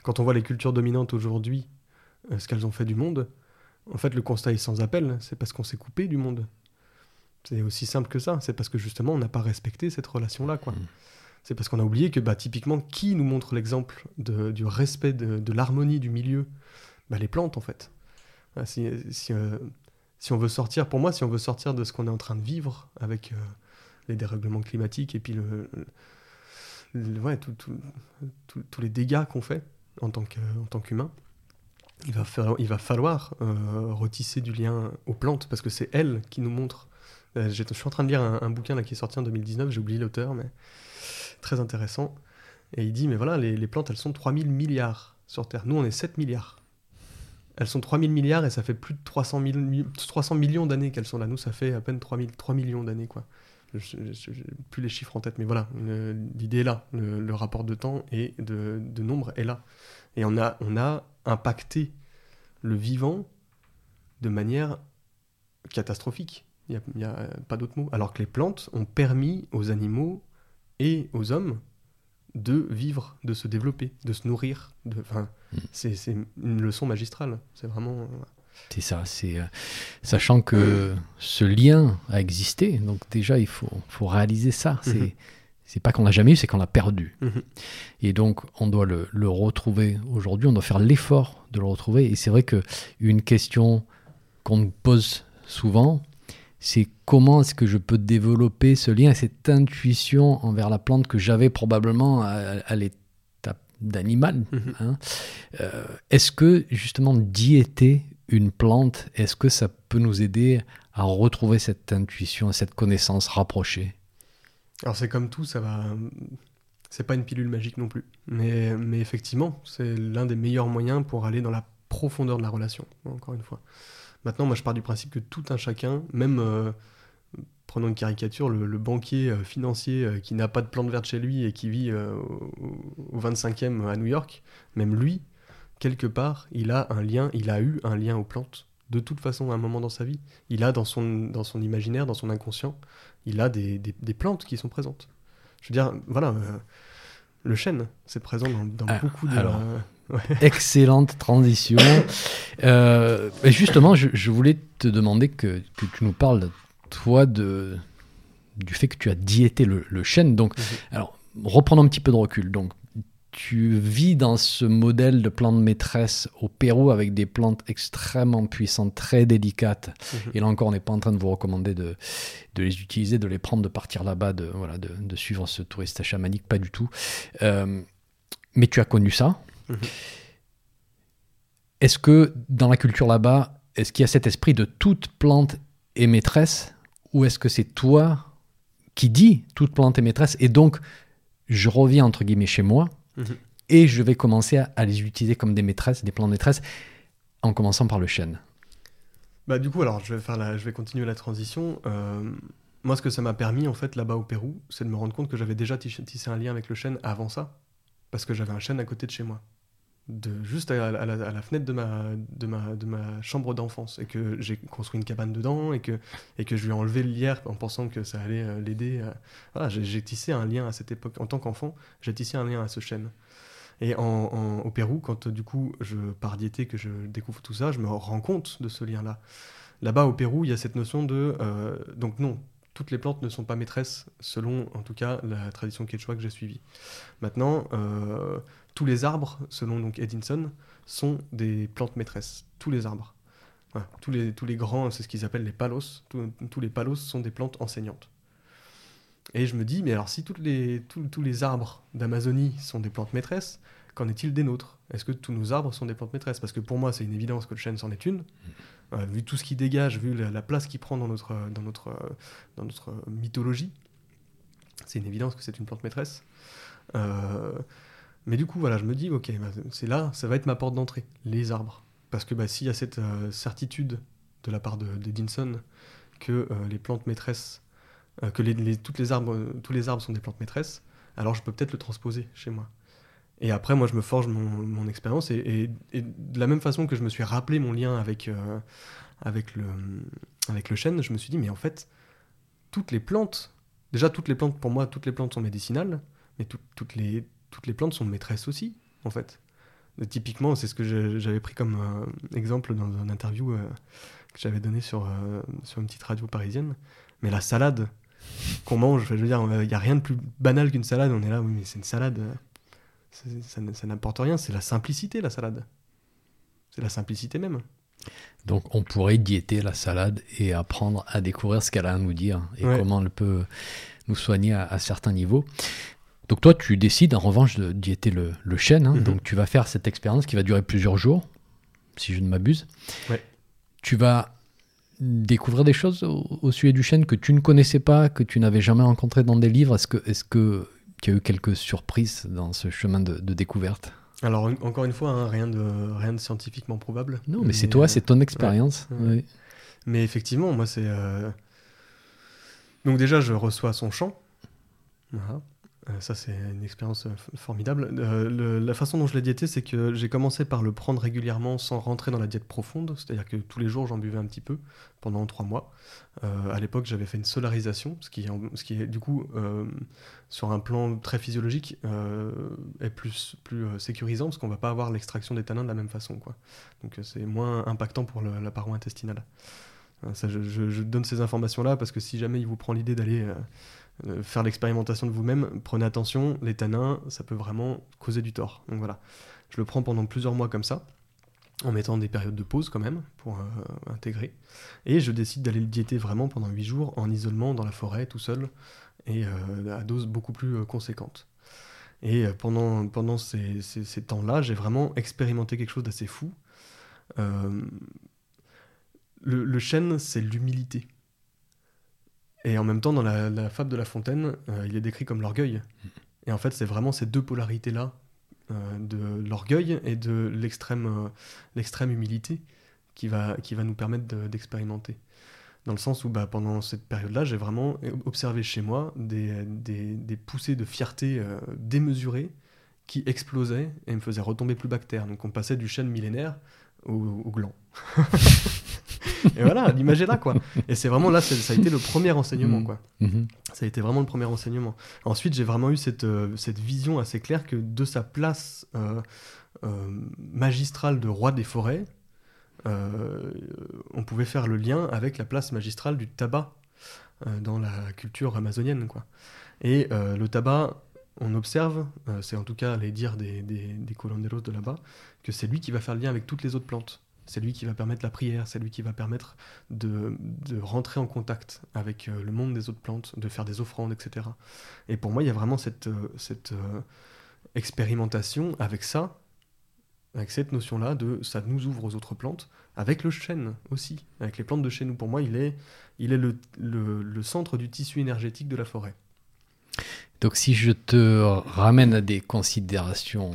Quand on voit les cultures dominantes aujourd'hui, euh, ce qu'elles ont fait du monde, en fait, le constat est sans appel. C'est parce qu'on s'est coupé du monde. C'est aussi simple que ça. C'est parce que justement, on n'a pas respecté cette relation-là, quoi. Mm. C'est parce qu'on a oublié que, bah, typiquement, qui nous montre l'exemple du respect de, l'harmonie du milieu? Bah, Les plantes, en fait. Ah, euh, si on veut sortir, pour moi, si on veut sortir de ce qu'on est en train de vivre avec euh, les dérèglements climatiques et puis tous les dégâts qu'on fait en tant qu'humain, il va, falloir euh, retisser du lien aux plantes parce que c'est elles qui nous montrent. Je suis en train de lire un, un bouquin là, qui est sorti en 2019, j'ai oublié l'auteur, mais très intéressant. Et il dit, mais voilà, les, plantes, elles sont 3000 milliards sur Terre. Nous, on est 7 milliards. Elles sont 3000 milliards et ça fait plus de 300, mille- mi- 300 millions d'années qu'elles sont là. Nous, ça fait à peine 3000, 3 millions d'années, quoi. Je n'ai plus les chiffres en tête, mais voilà, l'idée est là. Le, rapport de temps et de, nombre est là. Et on a, on a impacté le vivant de manière catastrophique. Il n'y a, a pas d'autre mot. Alors que les plantes ont permis aux animaux et aux hommes de vivre, de se développer, de se nourrir. De, enfin, Mm. c'est c'est une leçon magistrale. C'est vraiment. euh, C'est ça, c'est euh, sachant que ce lien a existé, donc déjà il faut, faut réaliser ça. C'est Mhm. c'est pas qu'on l'a jamais eu, c'est qu'on l'a perdu. Mhm. Et donc on doit le, le retrouver aujourd'hui, on doit faire l'effort de le retrouver. Et c'est vrai que une question qu'on nous pose souvent, c'est comment est-ce que je peux développer ce lien, cette intuition envers la plante que j'avais probablement à, à l'étape d'animal. Mhm. hein. Euh, est-ce que justement diéter une plante, est-ce que ça peut nous aider à retrouver cette intuition, cette connaissance rapprochée? Alors c'est comme tout, ça va. C'est pas une pilule magique non plus. Mais, mais effectivement, c'est l'un des meilleurs moyens pour aller dans la profondeur de la relation, encore une fois. Maintenant, moi je pars du principe que tout un chacun, même euh, prenons une caricature, le, le banquier euh, financier euh, qui n'a pas de plante verte chez lui et qui vit euh, au, au 25e à New York, même lui, quelque part, il a un lien, il a eu un lien aux plantes. De toute façon, à un moment dans sa vie, il a dans son, dans son imaginaire, dans son inconscient, il a des, des- des plantes qui sont présentes. Je veux dire, voilà, euh, le chêne, c'est présent dans, dans Ah, beaucoup de. alors. euh, Excellente transition. Euh, et justement, je, je voulais te demander que, que tu nous parles, toi, de, du fait que tu as diété le, le chêne. Donc, Mhm. alors, reprenons un petit peu de recul. Donc, tu vis dans ce modèle de plante maîtresse au Pérou avec des plantes extrêmement puissantes, très délicates. Mhm. Et là encore, on n'est pas en train de vous recommander de, de les utiliser, de les prendre, de partir là-bas, de, voilà, de, de suivre ce touriste chamanique, pas du tout. Euh, mais tu as connu ça. Mhm. Est-ce que dans la culture là-bas, est-ce qu'il y a cet esprit de toute plante est maîtresse ou est-ce que c'est toi qui dis toute plante est maîtresse et donc je reviens entre guillemets chez moi Mhm. et je vais commencer à, à les utiliser comme des maîtresses, des plantes maîtresses en commençant par le chêne? Bah du coup, alors je vais faire la, je vais continuer la transition. Euh, moi, ce que ça m'a permis en fait là-bas au Pérou, c'est de me rendre compte que j'avais déjà tissé un lien avec le chêne avant ça, parce que j'avais un chêne à côté de chez moi. De juste à, la, à fenêtre de ma, chambre d'enfance et que j'ai construit une cabane dedans et que, je lui ai enlevé le lierre en pensant que ça allait euh, l'aider. Voilà, j'ai tissé un lien à cette époque. En tant qu'enfant, j'ai tissé un lien à ce chêne. Et en, au Pérou, quand du coup je pars diéter, que je découvre tout ça, je me rends compte de ce lien-là. Là-bas au Pérou, il y a cette notion de... Euh, donc non, toutes les plantes ne sont pas maîtresses, selon en tout cas la tradition quechua que j'ai suivie. Maintenant, euh, tous les arbres, selon donc Edinson, sont des plantes maîtresses. Tous les arbres. tous, les, grands, c'est ce qu'ils appellent les palos. tous les palos sont des plantes enseignantes. Et je me dis, mais alors si tous les arbres d'Amazonie sont des plantes maîtresses, qu'en est-il des nôtres? Est-ce que tous nos arbres sont des plantes maîtresses? Parce que pour moi, c'est une évidence que le chêne s'en est une. Euh, vu tout ce qu'il dégage, vu la, place qu'il prend dans notre, dans notre, dans notre mythologie, c'est une évidence que c'est une plante maîtresse. Euh, mais du coup, voilà, je me dis, ok, bah, c'est là, ça va être ma porte d'entrée, les arbres. Parce que bah, s'il y a cette euh, certitude de la part d'Edinson que les plantes maîtresses, que tous les arbres sont des plantes maîtresses, alors je peux peut-être le transposer chez moi. Et après, moi, je me forge mon, expérience. Et, de la même façon que je me suis rappelé mon lien avec, euh, avec, le, avec le chêne, je me suis dit, mais en fait, toutes les plantes, déjà, toutes les plantes, pour moi, toutes les plantes sont médicinales, mais toutes, les, toutes les plantes sont maîtresses aussi, en fait. typiquement, c'est ce que j'avais pris comme euh, exemple dans une interview euh, que j'avais donné sur, sur une petite radio parisienne. Mais la salade qu'on mange, je veux dire, il n'y a rien de plus banal qu'une salade. On est là, oui, mais c'est une salade ça, n'apporte rien, c'est la simplicité, la salade. C'est la simplicité même. Donc on pourrait diéter la salade et apprendre à découvrir ce qu'elle a à nous dire et comment elle peut nous soigner à, certains niveaux. Donc toi, tu décides en revanche de diéter le, chêne. Hein. Mhm. Donc tu vas faire cette expérience qui va durer plusieurs jours, si je ne m'abuse. Tu vas découvrir des choses au, sujet du chêne que tu ne connaissais pas, que tu n'avais jamais rencontré dans des livres. Est-ce que, est-ce que y a eu quelques surprises dans ce chemin de, découverte Alors, encore une fois, hein, rien, de, rien de scientifiquement probable. Non, mais, c'est toi, c'est ton expérience. Mais effectivement, moi, c'est. Euh, donc, déjà, je reçois son chant. Voilà. Euh, ça, c'est une expérience euh, formidable. Euh, la façon dont je l'ai diété, c'est que j'ai commencé par le prendre régulièrement sans rentrer dans la diète profonde, c'est-à-dire que tous les jours, j'en buvais un petit peu pendant trois mois. à l'époque, j'avais fait une solarisation, ce qui, ce qui du coup, sur un plan très physiologique, est plus, plus sécurisant, parce qu'on va pas avoir l'extraction des tanins de la même façon. Quoi. Donc c'est moins impactant pour la paroi intestinale. Ça, je, donne ces informations-là parce que si jamais il vous prend l'idée d'aller euh, faire l'expérimentation de vous-même, prenez attention, les tanins, ça peut vraiment causer du tort. Donc voilà, je le prends pendant plusieurs mois comme ça, en mettant des périodes de pause quand même, pour euh, intégrer. Et je décide d'aller le diéter vraiment pendant 8 jours, en isolement, dans la forêt, tout seul, et euh, à dose beaucoup plus conséquente. Et pendant, pendant ces, ces, temps-là, j'ai vraiment expérimenté quelque chose d'assez fou. le chêne, c'est l'humilité. Et en même temps, dans la, fable de La Fontaine, euh, il est décrit comme l'orgueil. Et en fait, c'est vraiment ces deux polarités-là, euh, de l'orgueil et de l'extrême euh, l'extrême humilité, qui va, qui va nous permettre d'expérimenter. dans le sens où bah, pendant cette période-là, j'ai vraiment observé chez moi des, des, des poussées de fierté démesurées qui explosaient et me faisaient retomber plus bactère. Donc on passait du chêne millénaire au, au gland. et voilà, l'image est là, quoi. Et c'est vraiment là, ça a été le premier enseignement, mm. quoi. Mm-hmm. Ça a été vraiment le premier enseignement. Ensuite, j'ai vraiment eu cette, euh, cette vision assez claire que de sa place euh, euh, magistrale de roi des forêts, on pouvait faire le lien avec la place magistrale du tabac dans la culture amazonienne, quoi. Et le tabac, on observe, c'est en tout cas les dires des, des, des colonderos de là-bas, que c'est lui qui va faire le lien avec toutes les autres plantes. C'est lui qui va permettre la prière, c'est lui qui va permettre de, rentrer en contact avec euh, le monde des autres plantes, de faire des offrandes, etc. Et pour moi, il y a vraiment cette, euh, cette euh, expérimentation avec ça, avec cette notion-là de ça nous ouvre aux autres plantes, avec le chêne aussi, avec les plantes de chêne, où pour moi, il est, il est le, le centre du tissu énergétique de la forêt. Donc si je te ramène à des considérations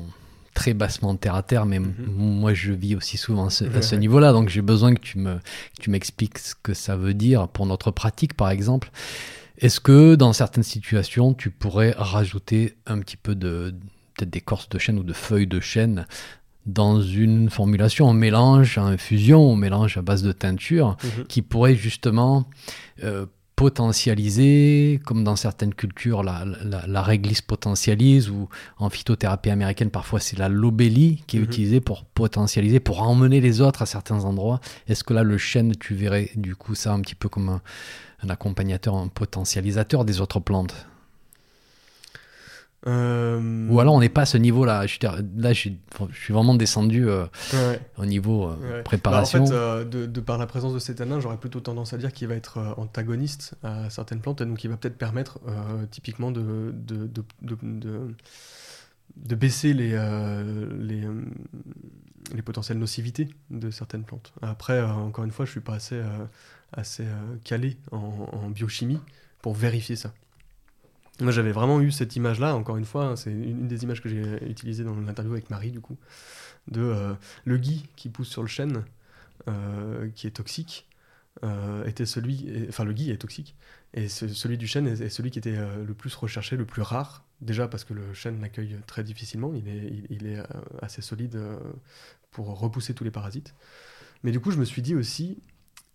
très bassement terre à terre, mais mhm. moi je vis aussi souvent à ce, niveau-là, donc j'ai besoin que tu me tu m'expliques ce que ça veut dire pour notre pratique, par exemple. Est-ce que dans certaines situations, tu pourrais rajouter un petit peu de peut-être d'écorce de chêne ou de feuilles de chêne dans une formulation, un mélange, un fusion, un mélange à base de teinture, Mhm. qui pourrait justement euh, potentialiser, comme dans certaines cultures, la, la, la réglisse potentialise, ou en phytothérapie américaine, parfois c'est la lobélie qui est Mhm. utilisée pour potentialiser, pour emmener les autres à certains endroits. Est-ce que là, le chêne, tu verrais du coup ça un petit peu comme un, un accompagnateur, un potentialisateur des autres plantes? Euh, Ou alors on n'est pas à ce niveau-là. Je, là, je, suis- je suis vraiment descendu euh, ouais. au niveau euh, Ouais. préparation. Bah, en fait, de, de par la présence de cet anin, j'aurais plutôt tendance à dire qu'il va être antagoniste à certaines plantes, et donc il va peut-être permettre typiquement de, de, de, de, baisser les, les, les potentielles nocivités de certaines plantes. Après, encore une fois, je suis pas assez, assez calé en, en biochimie pour vérifier ça. Moi, j'avais vraiment eu cette image-là, encore une fois, hein, c'est une, des images que j'ai utilisées dans l'interview avec Marie, du coup, de euh, le gui qui pousse sur le chêne, euh, qui est toxique, euh, était celui, enfin le gui est toxique, et ce- celui du chêne est, celui qui était le plus recherché, le plus rare, déjà parce que le chêne l'accueille très difficilement, il est, assez solide pour repousser tous les parasites. Mais du coup, je me suis dit aussi,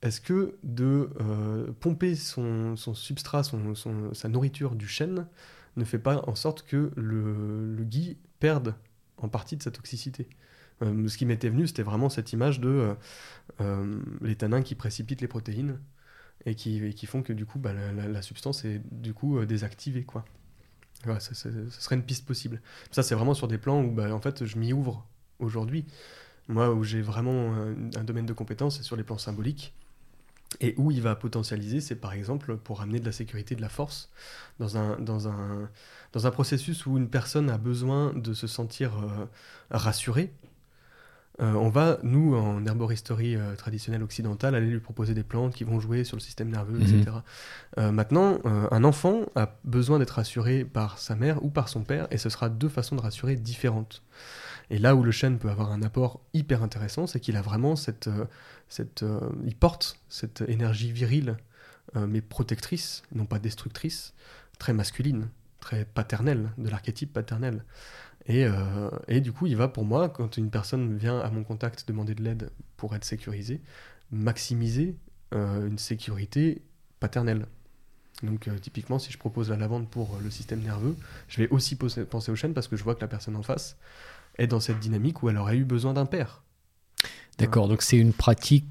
est-ce que de euh, pomper son, substrat, sa nourriture du chêne, ne fait pas en sorte que le, gui perde en partie de sa toxicité? Euh, Ce qui m'était venu, c'était vraiment cette image de euh, euh, tanins qui précipitent les protéines et qui, font que du coup, bah, la, substance est du coup désactivée. Quoi. Ça serait une piste possible. Ça, c'est vraiment sur des plans où bah, en fait, je m'y ouvre aujourd'hui. Moi, où j'ai vraiment un, un domaine de compétence, c'est sur les plans symboliques. Et où il va potentialiser, c'est par exemple pour amener de la sécurité, de la force, dans un, dans un, dans un processus où une personne a besoin de se sentir euh, rassurée. euh, on va, nous, en herboristerie euh, traditionnelle occidentale, aller lui proposer des plantes qui vont jouer sur le système nerveux, Mhm. etc. Euh, maintenant, un enfant a besoin d'être rassuré par sa mère ou par son père, et ce sera deux façons de rassurer différentes. Et là où le chêne peut avoir un apport hyper intéressant, c'est qu'il a vraiment cette, euh, cette, euh, il porte cette énergie virile, euh, mais protectrice, non pas destructrice, très masculine, très paternelle, de l'archétype paternel. Et, et du coup, il va pour moi, quand une personne vient à mon contact demander de l'aide pour être sécurisée, maximiser une sécurité paternelle. Donc typiquement, si je propose la lavande pour le système nerveux, je vais aussi penser au chêne parce que je vois que la personne en face est dans cette dynamique où elle aurait eu besoin d'un père. D'accord, donc c'est une pratique,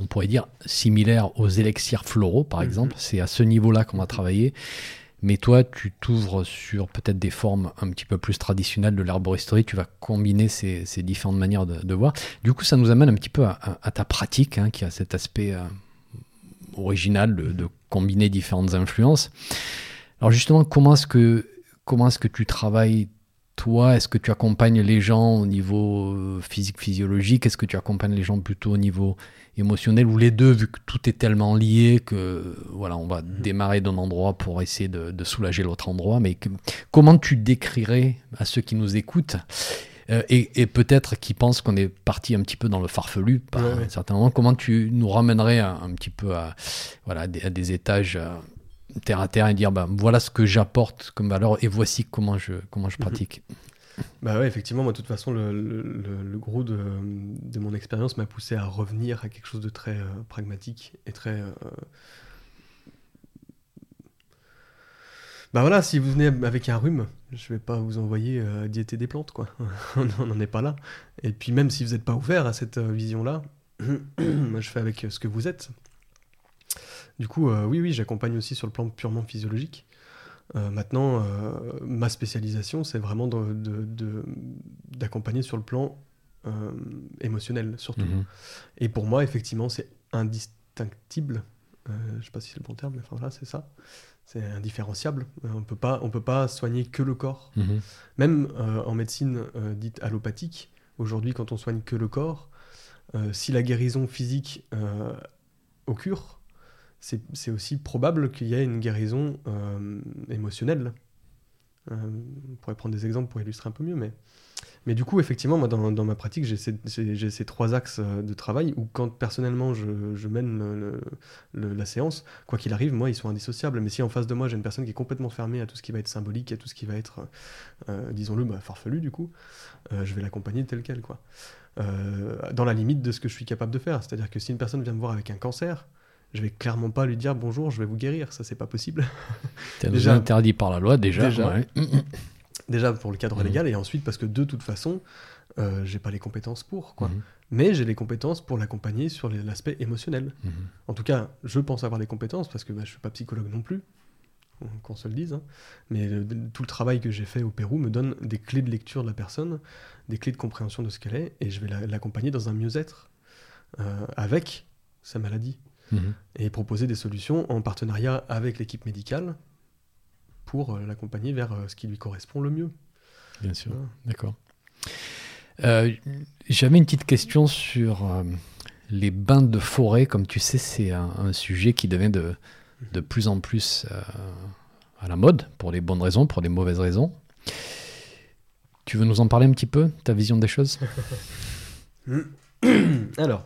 on pourrait dire, similaire aux élixirs floraux, par Mhm. exemple. C'est à ce niveau-là qu'on va travailler. Mais toi, tu t'ouvres sur peut-être des formes un petit peu plus traditionnelles de l'herboristerie. Tu vas combiner ces, ces différentes manières de, de voir. Du coup, ça nous amène un petit peu à, à- à ta pratique, hein, qui a cet aspect euh, original de, de combiner différentes influences. Alors justement, comment est-ce que, comment est-ce que tu travailles toi, est-ce que tu accompagnes les gens au niveau euh, physique, physiologique? Est-ce que tu accompagnes les gens plutôt au niveau émotionnel Ou les deux, vu que tout est tellement lié que voilà, on va démarrer d'un endroit pour essayer de, de soulager l'autre endroit? Mais que- comment tu décrirais à ceux qui nous écoutent euh, et, et peut-être qui pensent qu'on est parti un petit peu dans le farfelu par Ouais, ouais. un certain moment, comment tu nous ramènerais un, un petit peu à, voilà, à des, à des étages euh, terre à terre et dire bah, voilà ce que j'apporte comme valeur et voici comment je, comment je Mhm. pratique Bah ouais, effectivement, moi, de toute façon, le, le- gros de, de mon expérience m'a poussé à revenir à quelque chose de très euh, pragmatique et très. euh, Bah voilà, si vous venez avec un rhume, je vais pas vous envoyer euh, diéter des plantes, quoi. On n'en est pas là. Et puis même si vous n'êtes pas ouvert à cette euh, vision-là, je fais avec ce que vous êtes. Du coup, euh, oui, oui, j'accompagne aussi sur le plan purement physiologique. Euh, maintenant, euh, ma spécialisation, c'est vraiment de- de- de- d'accompagner sur le plan émotionnel, surtout. Mhm. Et pour moi, effectivement, c'est indistinctible. Je sais pas si c'est le bon terme, mais enfin voilà, c'est ça. C'est indifférenciable. On peut pas, on peut pas soigner que le corps. Mhm. Même euh, en médecine euh, dite allopathique, aujourd'hui, quand on soigne que le corps, euh, si la guérison physique occure, c'est aussi probable qu'il y ait une guérison euh, émotionnelle. Euh, on pourrait prendre des exemples pour illustrer un peu mieux, mais, Mais du coup, effectivement, moi, dans, dans ma pratique, j'ai ces, ces trois axes euh, de travail où, quand personnellement je, je mène le- la séance, quoi qu'il arrive, moi, ils sont indissociables. Mais si en face de moi, j'ai une personne qui est complètement fermée à tout ce qui va être symbolique, à tout ce qui va être, disons-le, bah, farfelu, du coup, je vais l'accompagner tel quel, quoi. Dans la limite de ce que je suis capable de faire. C'est-à-dire que si une personne vient me voir avec un cancer, je vais clairement pas lui dire bonjour, je vais vous guérir. Ça, c'est pas possible. C'est Déjà- interdit par la loi déjà. Déjà. ouais. Déjà pour le cadre Mhm. légal, et ensuite parce que de toute façon, euh, j'ai pas les compétences pour, quoi. Mhm. Mais j'ai les compétences pour l'accompagner sur l'aspect émotionnel. Mhm. En tout cas, je pense avoir les compétences parce que bah, je suis pas psychologue non plus, qu'on- se le dise. hein. Mais le- tout le travail que j'ai fait au Pérou me donne des clés de lecture de la personne, des clés de compréhension de ce qu'elle est, et je vais la- l'accompagner dans un mieux-être euh, avec sa maladie Mhm. et proposer des solutions en partenariat avec l'équipe médicale pour euh, l'accompagner vers euh, ce qui lui correspond le mieux. Bien sûr, Voilà. d'accord. Euh, J'avais une petite question sur euh, les bains de forêt. Comme tu sais, c'est un, un sujet qui devient de, de plus en plus euh, à la mode, pour les bonnes raisons, pour les mauvaises raisons. Tu veux nous en parler un petit peu, ta vision des choses? Alors,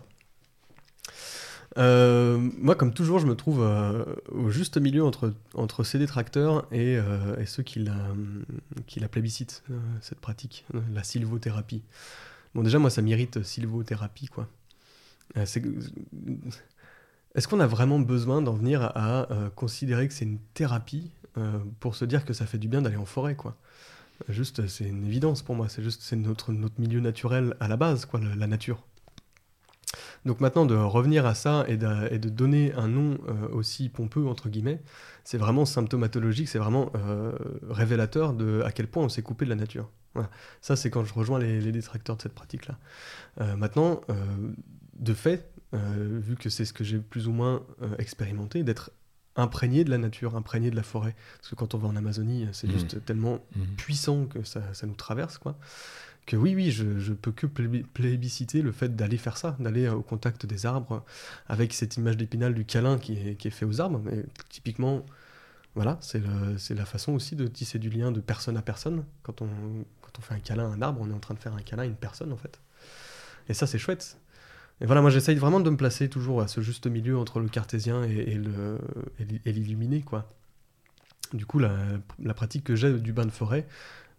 euh, moi, comme toujours, je me trouve euh, au juste milieu entre, entre ces détracteurs et, euh, et ceux qui la, qui la plébiscitent, cette pratique, la sylvothérapie. Bon, déjà, moi, ça m'irrite, sylvothérapie, quoi. Est-ce qu'on a vraiment besoin d'en venir à, considérer que c'est une thérapie pour se dire que ça fait du bien d'aller en forêt, quoi? Juste, c'est une évidence pour moi. C'est juste, c'est notre, notre milieu naturel à la base, quoi, la nature. Donc maintenant, de revenir à ça et de, et de donner un nom euh, aussi pompeux, entre guillemets, c'est vraiment symptomatologique, c'est vraiment euh, révélateur de à quel point on s'est coupé de la nature. Voilà. Ça, c'est quand je rejoins les, les détracteurs de cette pratique-là. Euh, maintenant, euh, de fait, euh, vu que c'est ce que j'ai plus ou moins expérimenté, d'être imprégné de la nature, imprégné de la forêt. Parce que quand on va en Amazonie, c'est Mhm. juste tellement puissant que ça, ça nous traverse, quoi. Que oui, oui, je, je peux que plébis- plébisciter le fait d'aller faire ça, d'aller euh, au contact des arbres, avec cette image d'épinal du câlin qui est, fait aux arbres. Mais typiquement, voilà, c'est la façon aussi de tisser du lien de personne à personne. Quand on, fait un câlin à un arbre, on est en train de faire un câlin à une personne, en fait. Et ça, c'est chouette. Et voilà, moi, j'essaye vraiment de me placer toujours à ce juste milieu entre le cartésien et, l'illuminé, quoi. Du coup, la pratique que j'ai du bain de forêt,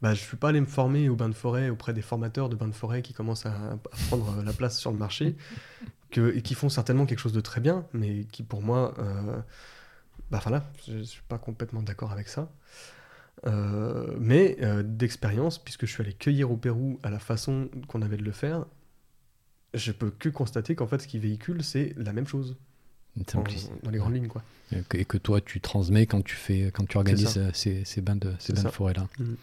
bah, je suis pas allé me former au bain de forêt auprès des formateurs de bain de forêt qui commencent à, prendre la place sur le marché, et qui font certainement quelque chose de très bien, mais qui pour moi, euh, bah je, je suis pas complètement d'accord avec ça. Euh, mais euh, d'expérience, puisque je suis allé cueillir au Pérou à la façon qu'on avait de le faire, je peux que constater qu'en fait, ce qui véhicule, c'est la même chose. Dans les grandes lignes, quoi. Et que, et que toi, tu transmets quand tu, fais, quand tu organises euh, ces, ces bains de, ces C'est bains de ça. forêt-là. Mhm.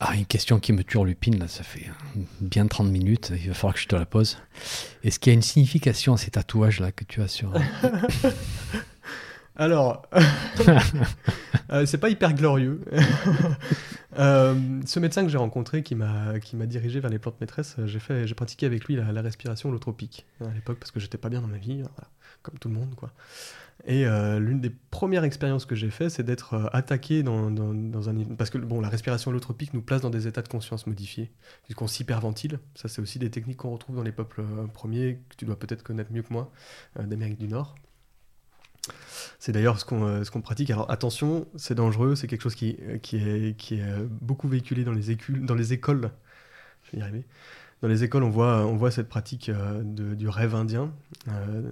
Ah, une question qui me turlupine, là, ça fait euh, bien 30 minutes, il va falloir que je te la pose. Est-ce qu'il y a une signification à ces tatouages-là que tu as sur... Alors, euh, c'est pas hyper glorieux. Euh, ce médecin que j'ai rencontré qui m'a dirigé vers les plantes maîtresses, euh, j'ai fait j'ai pratiqué avec lui la, respiration holotropique à l'époque parce que j'étais pas bien dans ma vie, voilà, comme tout le monde quoi. Et euh, l'une des premières expériences que j'ai fait, c'est d'être attaqué dans, dans, un parce que bon la respiration holotropique nous place dans des états de conscience modifiés puisqu'on s'hyperventile. Ça c'est aussi des techniques qu'on retrouve dans les peuples premiers que tu dois peut-être connaître mieux que moi d'Amérique du Nord. C'est d'ailleurs ce qu'on euh, ce qu'on pratique. Alors attention, c'est dangereux, c'est quelque chose qui, qui, est, qui est euh, beaucoup véhiculé dans les, écoles. Je vais y arriver. Dans les écoles, on voit, on voit cette pratique euh, du rêve indien.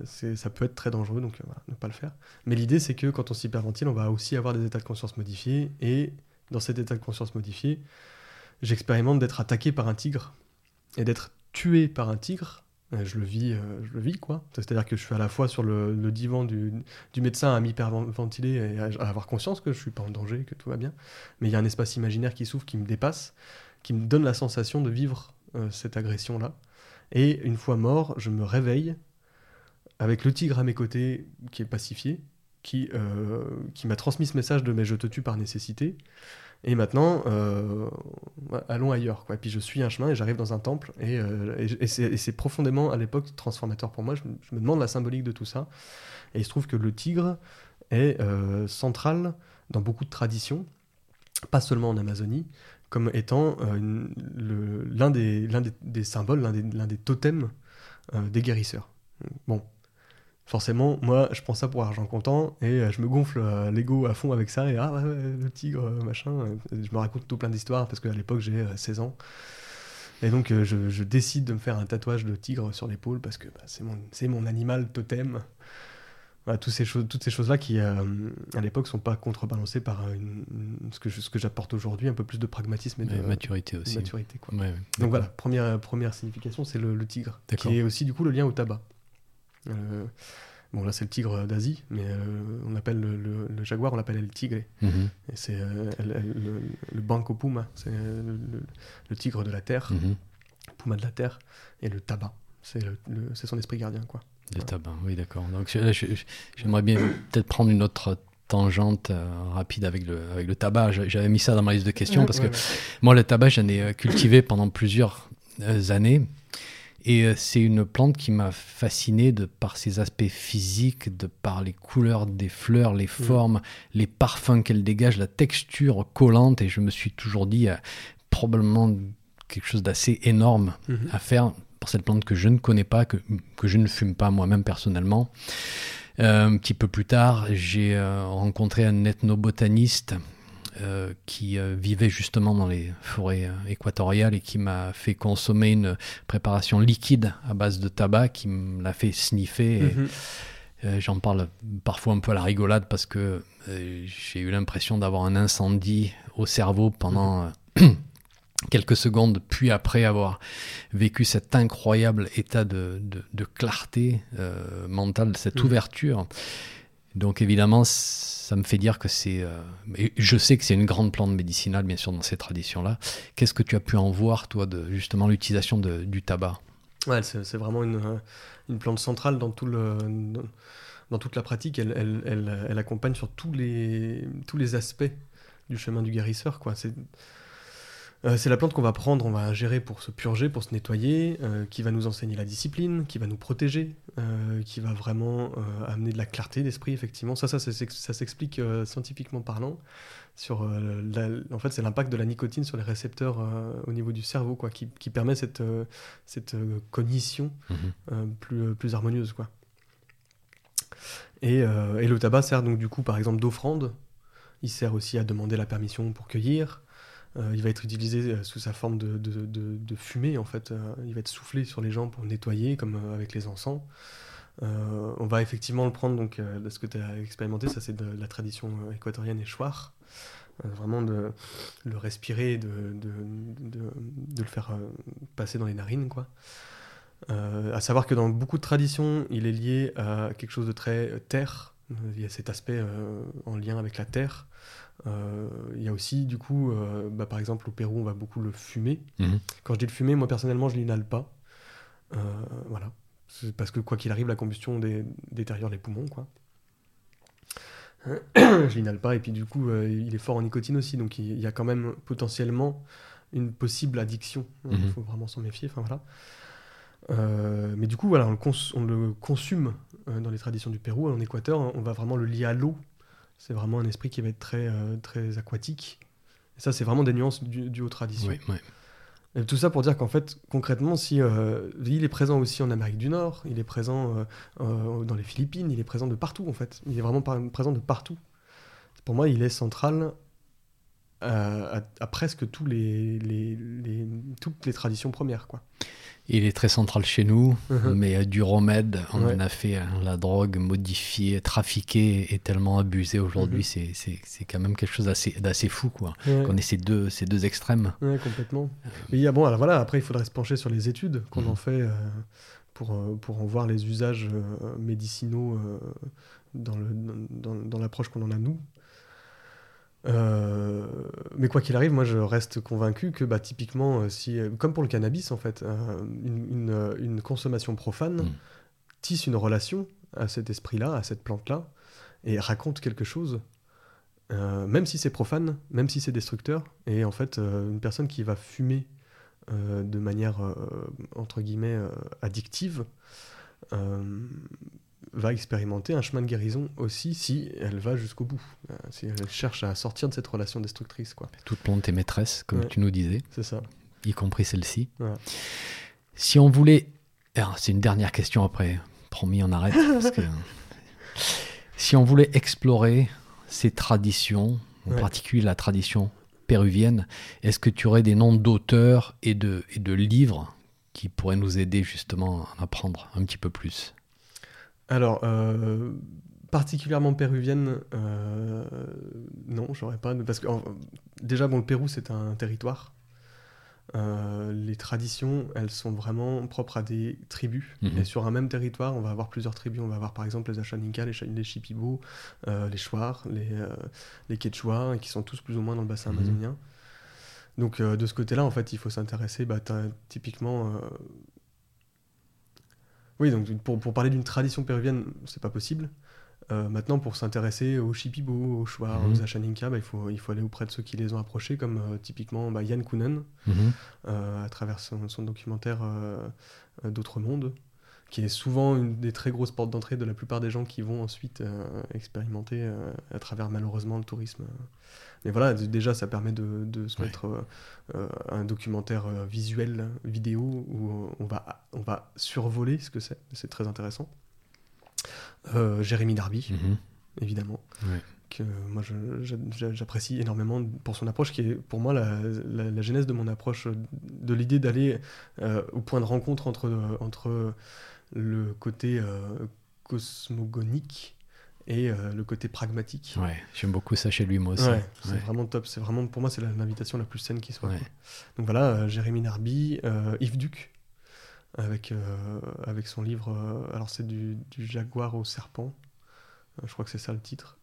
Ça peut être très dangereux, donc voilà, ne pas le faire. Mais l'idée, c'est que quand on s'hyperventile, on va aussi avoir des états de conscience modifiés. Et dans cet état de conscience modifié, j'expérimente d'être attaqué par un tigre et d'être tué par un tigre. Euh, Je le vis, euh, je le vis quoi. C'est-à-dire que je suis à la fois sur le, divan du, médecin à m'hyperventiler et à, avoir conscience que je suis pas en danger, que tout va bien. Mais il y a un espace imaginaire qui s'ouvre, qui me dépasse, qui me donne la sensation de vivre euh, cette agression-là. Et une fois mort, je me réveille avec le tigre à mes côtés qui est pacifié, qui, qui m'a transmis ce message de mais je te tue par nécessité. Et maintenant, euh, allons ailleurs. Et puis je suis un chemin et j'arrive dans un temple. Et, euh, c'est profondément, à l'époque, transformateur pour moi. Je, me- demande la symbolique de tout ça. Et il se trouve que le tigre est euh, central dans beaucoup de traditions, pas seulement en Amazonie, comme étant l'un des, symboles, l'un des, des, totems des guérisseurs. Bon, forcément, moi, je prends ça pour argent comptant et je me gonfle l'ego à fond avec ça. Et ah, ouais, le tigre, machin. Je me raconte tout plein d'histoires parce qu'à l'époque, j'ai 16 ans. Et donc, euh, je, décide de me faire un tatouage de tigre sur l'épaule parce que bah, c'est mon, mon, animal totem. toutes ces choses, toutes ces choses-là qui, euh, à l'époque, sont pas contrebalancées par ce que, ce que j'apporte aujourd'hui, un peu plus de pragmatisme et de maturité aussi. Maturité, quoi. donc voilà, première, première signification, c'est le, tigre, qui est aussi du coup le lien au tabac. Euh, Bon, là, c'est le tigre d'Asie, mais euh, on appelle le, jaguar, on l'appelle le tigre. Mhm. Et c'est euh, le, le, banco puma, c'est le, tigre de la terre, mhm. puma de la terre, et le tabac, c'est son esprit gardien, quoi. Le tabac, oui, d'accord. Donc j'aimerais bien peut-être prendre une autre tangente euh, rapide avec le, avec le tabac. J'avais mis ça dans ma liste de questions parce que moi, le tabac, j'en ai cultivé pendant plusieurs années. Et euh, c'est une plante qui m'a fasciné de par ses aspects physiques, de par les couleurs des fleurs, les mm. formes, les parfums qu'elle dégage, la texture collante. Et je me suis toujours dit, euh, probablement quelque chose d'assez énorme mm-hmm. à faire pour cette plante que je ne connais pas, que, que je ne fume pas moi-même personnellement. Euh, un petit peu plus tard, j'ai rencontré un ethnobotaniste euh, qui euh, vivait justement dans les forêts euh, équatoriales et qui m'a fait consommer une préparation liquide à base de tabac qui me l'a fait sniffer. Mhm. J'en parle parfois un peu à la rigolade parce que j'ai eu l'impression d'avoir un incendie au cerveau pendant mhm. quelques secondes, puis après avoir vécu cet incroyable état de, de, clarté mentale, cette mhm. ouverture. Donc évidemment, ça me fait dire que c'est... Euh, je sais que c'est une grande plante médicinale, bien sûr, dans ces traditions-là. Qu'est-ce que tu as pu en voir, toi, de justement l'utilisation du tabac? Ouais, c'est vraiment une, euh, une, plante centrale dans, tout le, dans toute la pratique. Elle, elle, elle, accompagne sur tous les, tous les aspects du chemin du guérisseur. Quoi. C'est euh, c'est la plante qu'on va prendre, on va gérer pour se purger, pour se nettoyer, euh, qui va nous enseigner la discipline, qui va nous protéger, euh, qui va vraiment amener de la clarté d'esprit, effectivement. Ça, ça, ça, s'explique scientifiquement parlant. Sur, en fait, c'est l'impact de la nicotine sur les récepteurs au niveau du cerveau, quoi, qui, permet cette, cette cognition mhm. plus, plus harmonieuse, quoi. Et, et, le tabac sert donc du coup, par exemple, d'offrande. Il sert aussi à demander la permission pour cueillir. Euh, il va être utilisé euh, sous sa forme de, de, fumée, en fait. Euh, il va être soufflé sur les gens pour nettoyer, comme avec les encens. on va effectivement le prendre, donc, de ce que tu as expérimenté, ça c'est de la tradition équatorienne et chouard. vraiment de le respirer, de, de, le faire passer dans les narines, quoi. à savoir que dans beaucoup de traditions, il est lié à quelque chose de très terre. Il y a cet aspect en lien avec la terre. Euh, il y a aussi, du coup, euh, bah, par exemple, au Pérou, on va beaucoup le fumer. Mhm. Quand je dis le fumer, moi personnellement, je l'inhale pas. Euh, voilà. Parce que quoi qu'il arrive, la combustion détériore les poumons, quoi. je l'inhale pas, et puis du coup, il est fort en nicotine aussi, donc il y a quand même potentiellement une possible addiction. Il mhm. faut vraiment s'en méfier, enfin voilà. mais du coup, voilà, on le, on le consomme dans les traditions du Pérou, en Équateur, on va vraiment le lier à l'eau c'est vraiment un esprit qui va être très, euh, très aquatique. Et ça, c'est vraiment des nuances du, aux traditions. Et tout ça pour dire qu'en fait, concrètement, si euh, il est présent aussi en Amérique du Nord, il est présent euh, dans les Philippines, il est présent de partout en fait. Il est vraiment présent de partout. Pour moi, il est central à, presque tous les, les, toutes les traditions premières, quoi. Il est très central chez nous, uh-huh. mais du remède, on en a fait hein, la drogue modifiée, trafiquée et tellement abusée aujourd'hui, uh-huh. c'est quand même quelque chose d'assez fou, quoi. Qu'on ait ces deux, ces deux extrêmes. Oui, complètement. Mais il y a, bon, alors voilà, après, il faudrait se pencher sur les études qu'on uh-huh. en fait euh, pour, euh, pour en voir les usages euh, médicinaux dans l'approche dans, qu'on en a nous. Euh, mais quoi qu'il arrive, moi je reste convaincu que bah, typiquement, euh, si, euh, comme pour le cannabis en fait, une, une, consommation profane mm. tisse une relation à cet esprit-là, à cette plante-là, et raconte quelque chose, même si c'est profane, même si c'est destructeur. Et en fait, une personne qui va fumer de manière entre guillemets addictive va expérimenter un chemin de guérison aussi si elle va jusqu'au bout, euh, si elle cherche à sortir de cette relation destructrice. Quoi. Toute plante est maîtresse, comme Ouais. tu nous disais, C'est ça. y compris celle-ci. Ouais. Si on voulait... Alors, C'est une dernière question après, promis on arrête. parce que- Si on voulait explorer ces traditions, en Ouais. particulier la tradition péruvienne, est-ce que tu aurais des noms d'auteurs et de, et de livres qui pourraient nous aider justement à en apprendre un petit peu plus? Alors, euh, particulièrement péruvienne, euh, non, j'aurais pas. Parce que déjà, bon, le Pérou, c'est un territoire. Euh, les traditions, elles sont vraiment propres à des tribus. Mhm. Et sur un même territoire, on va avoir plusieurs tribus. On va avoir par exemple les Achaninka, les, les Shipibo, euh, les Shuar, les, euh, les Quechua, qui sont tous plus ou moins dans le bassin Mhm. amazonien. Donc de ce côté-là, en fait, il faut s'intéresser bah, typiquement... Oui, donc pour, pour parler d'une tradition péruvienne, c'est pas possible. Euh, maintenant, pour s'intéresser aux Shipibo, aux Shuar, Mhm. aux Achaninka, bah, il, faut, il faut aller auprès de ceux qui les ont approchés, comme euh, typiquement bah, Yann Kounen, Mhm. euh, à travers son, son documentaire D'autres mondes, qui est souvent une des très grosses portes d'entrée de la plupart des gens qui vont ensuite expérimenter à travers malheureusement le tourisme. Mais voilà, déjà ça permet de, de se Ouais. mettre euh, euh, un documentaire euh, visuel, vidéo, où on va, on va survoler ce que c'est, c'est très intéressant. Euh, Jérémy Darby, Mhm. évidemment Ouais. que moi j'apprécie énormément pour son approche qui est pour moi la, la- la genèse de mon approche de l'idée d'aller euh, au point de rencontre entre, entre le côté cosmogonique et euh, le côté pragmatique. Ouais, j'aime beaucoup ça chez lui, moi aussi. Ouais, c'est Ouais. vraiment top. C'est vraiment pour moi c'est l'invitation la plus saine qui soit. Ouais. Donc voilà, euh, Jérémy Narby, euh, Yves Duc avec euh, avec son livre. alors c'est du, du jaguar au serpent. Je crois que c'est ça le titre.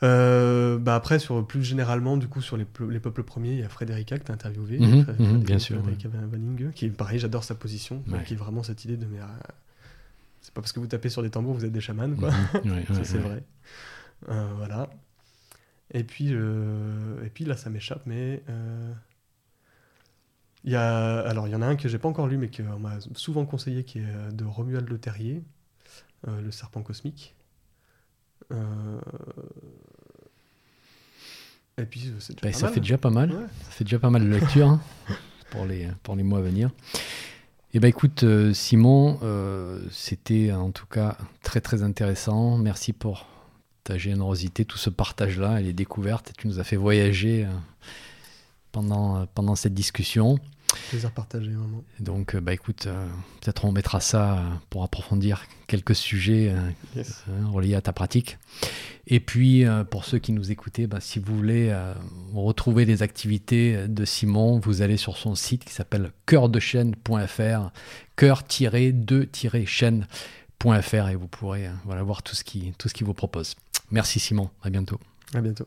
Bah après sur plus généralement du coup sur les, les peuples premiers il y a Frédéric que tu as interviewé Mhm, Fré- mhm, bien sûr, Frédéric Van Vanningue, qui est pareil j'adore sa position qui est vraiment cette idée de mais euh, c'est pas parce que vous tapez sur des tambours vous êtes des chamans quoi. Ouais, ça c'est vrai. Euh, voilà. Et puis, euh, et puis là, ça m'échappe, mais euh, il y a, alors il y en a un que j'ai pas encore lu, mais qu'on m'a souvent conseillé, qui est de Romuald Le Terrier, le serpent cosmique. Et puis c'est déjà Bah, pas ça mal. fait déjà pas mal. Ouais. Ça fait déjà pas mal de lecture hein, pour, les, pour les mois à venir. Et ben écoute, euh, Simon, euh, c'était en tout cas très très intéressant. Merci pour ta générosité, tout ce partage-là et les découvertes. Tu nous as fait voyager euh, pendant cette discussion. Plaisir partagé vraiment. Donc, euh, bah écoute, euh, peut-être on mettra ça euh, pour approfondir quelques sujets euh, Yes. reliés à ta pratique. Et puis, euh, pour ceux qui nous écoutaient, bah, si vous voulez euh, retrouver les activités de Simon, vous allez sur son site qui s'appelle cœurdechaîne.fr, cœur-2-chaîne.fr et vous pourrez euh, voilà, voir tout ce qui tout ce qu'il vous propose. Merci Simon, à bientôt. À bientôt.